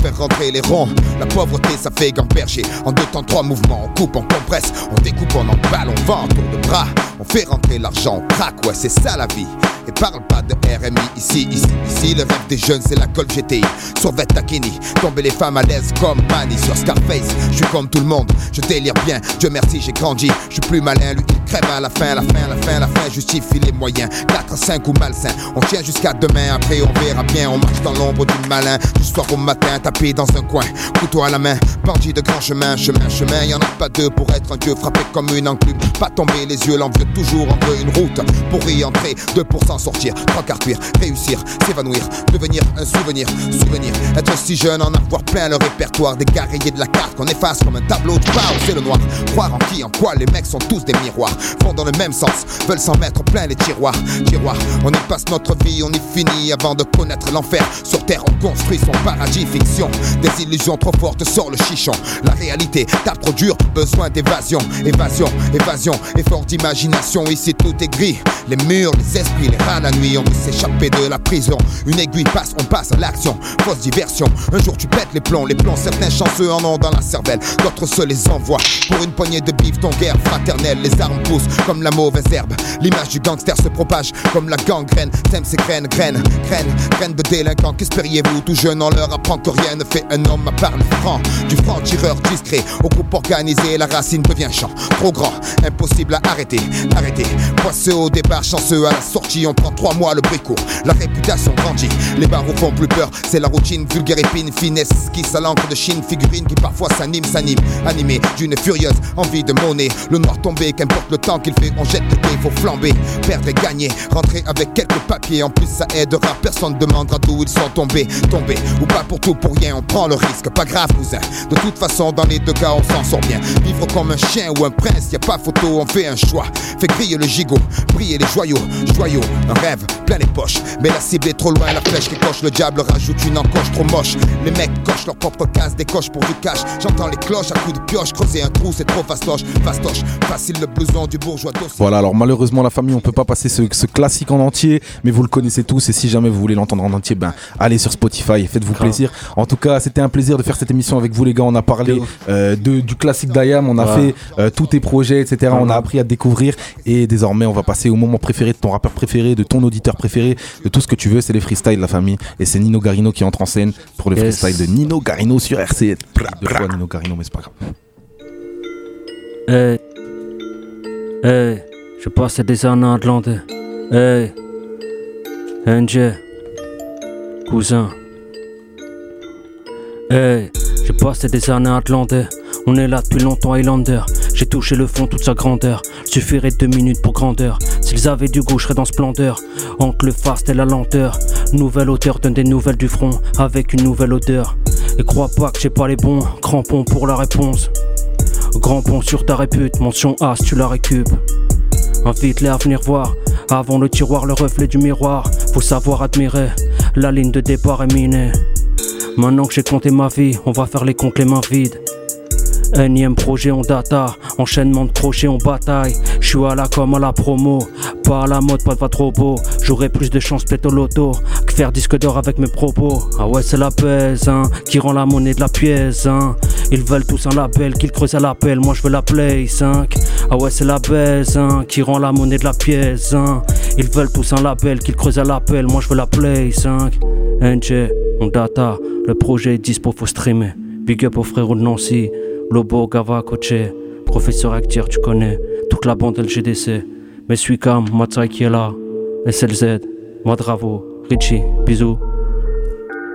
faire rentrer les ronds. La pauvreté, ça fait gamberger. En deux temps, trois mouvements, on coupe, on compresse, on découpe, on emballe, on vend, tour de bras. On fait rentrer l'argent, on craque, ouais, c'est ça la vie. Et parle pas de RMI ici, ici, ici. Le rêve des jeunes, c'est la colle GTI. Sauvette Takini, tomber les femmes à l'aise comme Manny sur Scarface. Je suis comme tout le monde, je délire bien. Dieu merci, j'ai grandi. Je suis plus malin, lui, crève à la fin, la fin, la fin, la fin justifie les moyens. 4, 5 ou malsain, on tient jusqu'à demain, après on verra bien, on marche dans l'ombre du malin. Du soir au matin, tapé dans un coin, couteau à la main, bandit de grand chemin, chemin, chemin, y en a pas deux pour être un dieu, frappé comme une enclume. Pas tomber les yeux, l'envieux toujours en une route pour y entrer, 2 pour s'en sortir, trois quarts cuire, réussir, s'évanouir, devenir un souvenir, souvenir, être si jeune, en avoir plein le répertoire des guerriers de la carte qu'on efface comme un tableau de bord, c'est le noir. Croire en qui, en quoi, les mecs sont tous des miroirs, vont dans le même sens, veulent s'en mettre plein les tiroirs, tiroirs. On y passe notre vie, on y finit avant de connaître l'enfer. Sur terre, on construit son paradis fiction. Des illusions trop fortes sur le chichon. La réalité tape trop dur, besoin d'évasion, évasion, évasion, effort d'imagination. Ici tout est gris, les murs, les esprits, les rats la nuit. On veut s'échapper de la prison. Une aiguille passe, on passe à l'action. Fausse diversion. Un jour tu pètes les plombs, les plombs. Certains chanceux en ont dans la cervelle, d'autres se les envoient. Pour une poignée de bif, ton guerre fraternelle. Les armes comme la mauvaise herbe. L'image du gangster se propage comme la gangrène. T'aimes ces graines, graines, graines, graines de délinquants. Qu'espériez-vous? Tout jeune, on leur apprend que rien ne fait un homme à part le franc. Du franc tireur discret au groupe organisé, la racine devient champ. Trop grand, impossible à arrêter, arrêter. Poisseux au départ, chanceux à la sortie. On prend trois mois le brico. La réputation grandit, les barreaux font plus peur. C'est la routine, vulgaire épine, finesse qui à l'encre de Chine. Figurine qui parfois s'anime, s'anime, animé d'une furieuse envie de monnaie. Le noir tombé, qu'importe le temps qu'il fait, on jette le il faut flamber, perdre et gagner, rentrer avec quelques papiers. En plus, ça aidera, personne demandera d'où ils sont tombés. Tombés ou pas pour tout, pour rien, on prend le risque. Pas grave, cousin. De toute façon, dans les deux cas, on s'en sort bien. Vivre comme un chien ou un prince, y a pas photo, on fait un choix. Fait griller le gigot, briller les joyaux, joyaux. Un rêve, plein les poches. Mais la cible est trop loin, la flèche qui coche, le diable rajoute une encoche trop moche. Les mecs cochent leur propre case, décochent pour du cash. J'entends les cloches à coups de pioche, creuser un trou, c'est trop fastoche. Fastoche, facile le blouson du bourgeois Voilà, alors malheureusement, la famille, on peut pas passer ce, classique en entier, mais vous le connaissez tous. Et si jamais vous voulez l'entendre en entier, ben allez sur Spotify et faites-vous plaisir. En tout cas, c'était un plaisir de faire cette émission avec vous, les gars. On a parlé euh, de, du classique d'Ayam, on a fait euh, tous tes projets, etc. On a appris à découvrir. Et désormais, on va passer au moment préféré de ton rappeur préféré, de ton auditeur préféré, de tout ce que tu veux. C'est les freestyles, la famille. Et c'est Nino Garino qui entre en scène pour le freestyle de Nino Garino sur RC. De fois Nino Garino, mais c'est pas grave. Hey. Hey. Je passe des années à Atlanta. Hey, NJ, cousin. Hey, j'ai passé des années Atlanta. On est là depuis longtemps, Highlander. J'ai touché le fond toute sa grandeur. Suffirait deux minutes pour grandeur. S'ils avaient du goût, je serais dans splendeur. Entre le fast et la lenteur. Nouvelle hauteur donne des nouvelles du front. Avec une nouvelle odeur. Et crois pas que j'ai pas les bons crampons pour la réponse. Grand pont sur ta répute, mention As, tu la récupes. Invite-les à venir voir. Avant le tiroir, le reflet du miroir. Faut savoir admirer. La ligne de départ est minée. Maintenant que j'ai compté ma vie, on va faire les comptes les mains vides. Énième projet en data, enchaînement de crochets en bataille. Je suis à la com à la promo, pas à la mode, pas de trop beau. J'aurais plus de chance peut-être au loto que faire disque d'or avec mes propos. Ah ouais, c'est la pèse, hein, qui rend la monnaie de la pièce, hein. Ils veulent tous un label, qu'ils creusent à l'appel, moi je veux la Play 5. Ah ouais, c'est la baise, hein, qui rend la monnaie de la pièce, hein. Ils veulent tous un label, qu'ils creusent à l'appel, moi je veux la Play 5. NJ, on data, le projet est dispo, faut streamer. Big up au frérot de Nancy, Lobo, Gava, Coche, professeur Actier, tu connais, toute la bande LGDC. Mais suis calme, Matsai qui est là, SLZ, Madravo, Richie, bisous.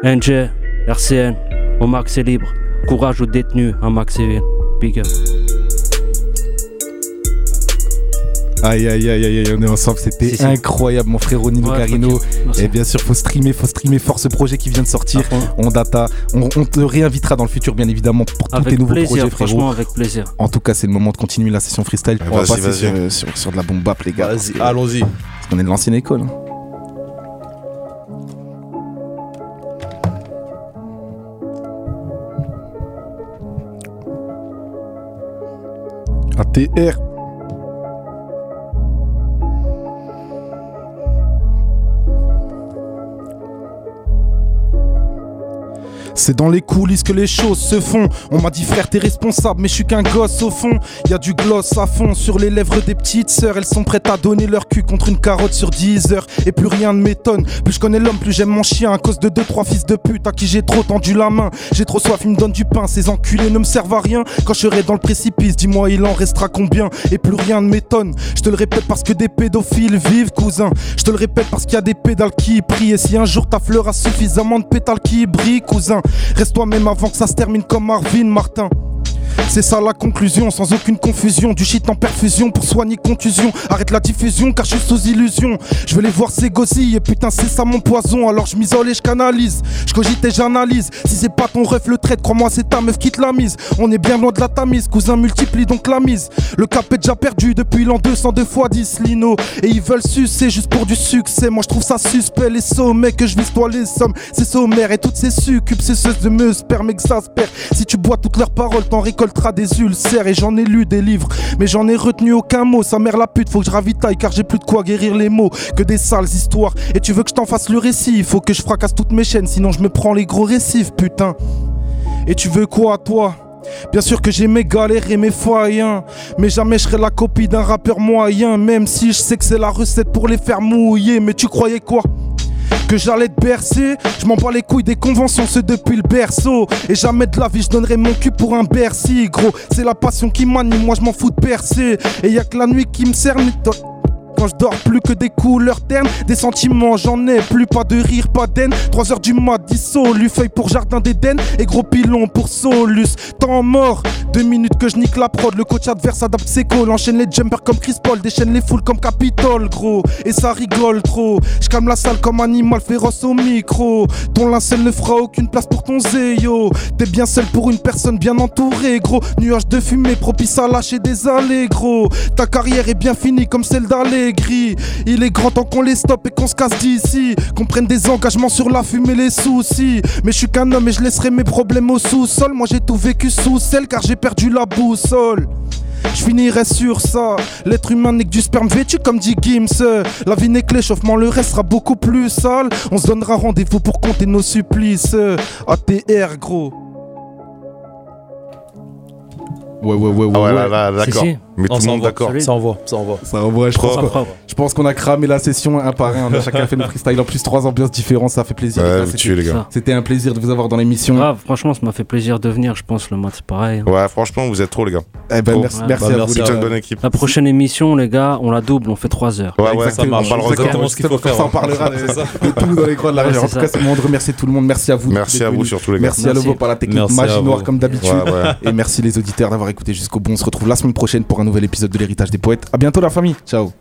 NJ, RCN, au max est libre. Courage aux détenus à Maxéville. Big up. Aïe aïe aïe aïe, on est ensemble, c'était incroyable mon frère Nino Carino. Et bien sûr, faut streamer, faut streamer fort ce projet qui vient de sortir. On data, on, te réinvitera dans le futur bien évidemment pour tous tes nouveaux projets frérot. Franchement avec plaisir. En tout cas, c'est le moment de continuer la session freestyle. on va passer sur, de la bombe bap les gars. allons-y. Parce qu'on est de l'ancienne école. Hein. ATR. C'est dans les coulisses que les choses se font. On m'a dit frère t'es responsable mais je suis qu'un gosse au fond. Y a du gloss à fond sur les lèvres des petites sœurs. Elles sont prêtes à donner leur cul contre une carotte sur 10 heures. Et plus rien ne m'étonne. Plus je connais l'homme, plus j'aime mon chien. À cause de deux trois fils de pute à qui j'ai trop tendu la main. J'ai trop soif, ils me donnent du pain. Ces enculés ne me servent à rien. Quand je serai dans le précipice, dis-moi il en restera combien? Et plus rien ne m'étonne. Je te le répète parce que des pédophiles vivent, cousin. Je te le répète parce qu'il y a des pédales qui prient. Et si un jour ta fleur a suffisamment de pétales qui brillent, cousin, reste toi-même avant que ça se termine comme Marvin Martin. C'est ça la conclusion, sans aucune confusion. Du shit en perfusion pour soigner contusion. Arrête la diffusion car je suis sous illusion. Je veux les voir ces et putain c'est ça mon poison. Alors je m'isole et je canalise. Je cogite et j'analyse. Si c'est pas ton ref le traite, crois-moi c'est ta meuf qui te la mise. On est bien loin de la tamise, cousin multiplie donc la mise. Le cap est déjà perdu depuis l'an 202 fois 10 Lino. Et ils veulent sucer juste pour du succès. Moi je trouve ça suspect. Les sommets que je vise toi les sommes. C'est sommaire et toutes ces succubes, c'est de me sperme exaspère. Si tu bois toutes leurs paroles, t'en récoltes des ulcères et j'en ai lu des livres, mais j'en ai retenu aucun mot. Sa mère la pute, faut que je ravitaille car j'ai plus de quoi guérir les mots que des sales histoires. Et tu veux que je t'en fasse le récit, faut que je fracasse toutes mes chaînes, sinon je me prends les gros récifs, putain. Et tu veux quoi, toi? Bien sûr que j'ai mes galères et mes foyens, mais jamais je serai la copie d'un rappeur moyen, même si je sais que c'est la recette pour les faire mouiller. Mais tu croyais quoi? Que j'allais te bercer. Je m'en bats les couilles des conventions, c'est depuis le berceau. Et jamais de la vie, je donnerai mon cul pour un Bercy, gros. C'est la passion qui m'anime, moi je m'en fous de percer. Et y a que la nuit qui me cerne quand je dors plus que des couleurs ternes, des sentiments j'en ai plus, pas de rire, pas d'aine. 3 heures du mat, dissolu, feuille pour jardin d'Éden et gros pilon pour Solus. Temps mort, deux minutes que je nique la prod, le coach adverse adapte ses calls, enchaîne les jumpers comme Chris Paul, déchaîne les foules comme Capitol, gros. Et ça rigole trop, je calme la salle comme animal féroce au micro. Ton linceul ne fera aucune place pour ton zéyo. T'es bien seul pour une personne bien entourée, gros. Nuage de fumée propice à lâcher des allées, gros. Ta carrière est bien finie comme celle d'Allée gris. Il est grand temps qu'on les stoppe et qu'on se casse d'ici. Qu'on prenne des engagements sur la fumée, les soucis. Mais je suis qu'un homme et je laisserai mes problèmes au sous-sol. Moi j'ai tout vécu sous celle car j'ai perdu la boussole. Je finirai sur ça. L'être humain n'est que du sperme vêtu comme dit Gims. La vie n'est que l'échauffement, le reste sera beaucoup plus sale. On se donnera rendez-vous pour compter nos supplices. ATR, gros. Ouais, ouais, ouais, ouais. Ah ouais, là, là, d'accord. Mais tout le monde d'accord. Ça envoie, ça envoie. Ça envoie, je pense, je pense qu'on a cramé la session un par un. On a chacun fait nos freestyle. En plus, trois ambiances différentes, ça fait plaisir. C'était un plaisir de vous avoir dans l'émission. Ah, franchement, ça m'a fait plaisir de venir. Je pense le match, c'est pareil. Ouais, franchement, vous êtes trop, les gars. Eh ben, merci, merci bah, à vous. Une bonne équipe. La prochaine émission, les gars, on la double, on fait 3 heures. Ouais, ouais, ça marche. Exactement ce qu'il faut faire. Ça, on parlera de tout dans les coins de la région. En tout cas, c'est le moment de remercier tout le monde. Merci à vous. Merci à vous, surtout, les gars. Merci à Lobo par la technique magie noire, comme d'habitude. Et merci les auditeurs d'avoir écouté jusqu'au bout. On se retrouve la semaine prochaine pour un nouvel épisode de l'héritage des poètes. À bientôt la famille. Ciao.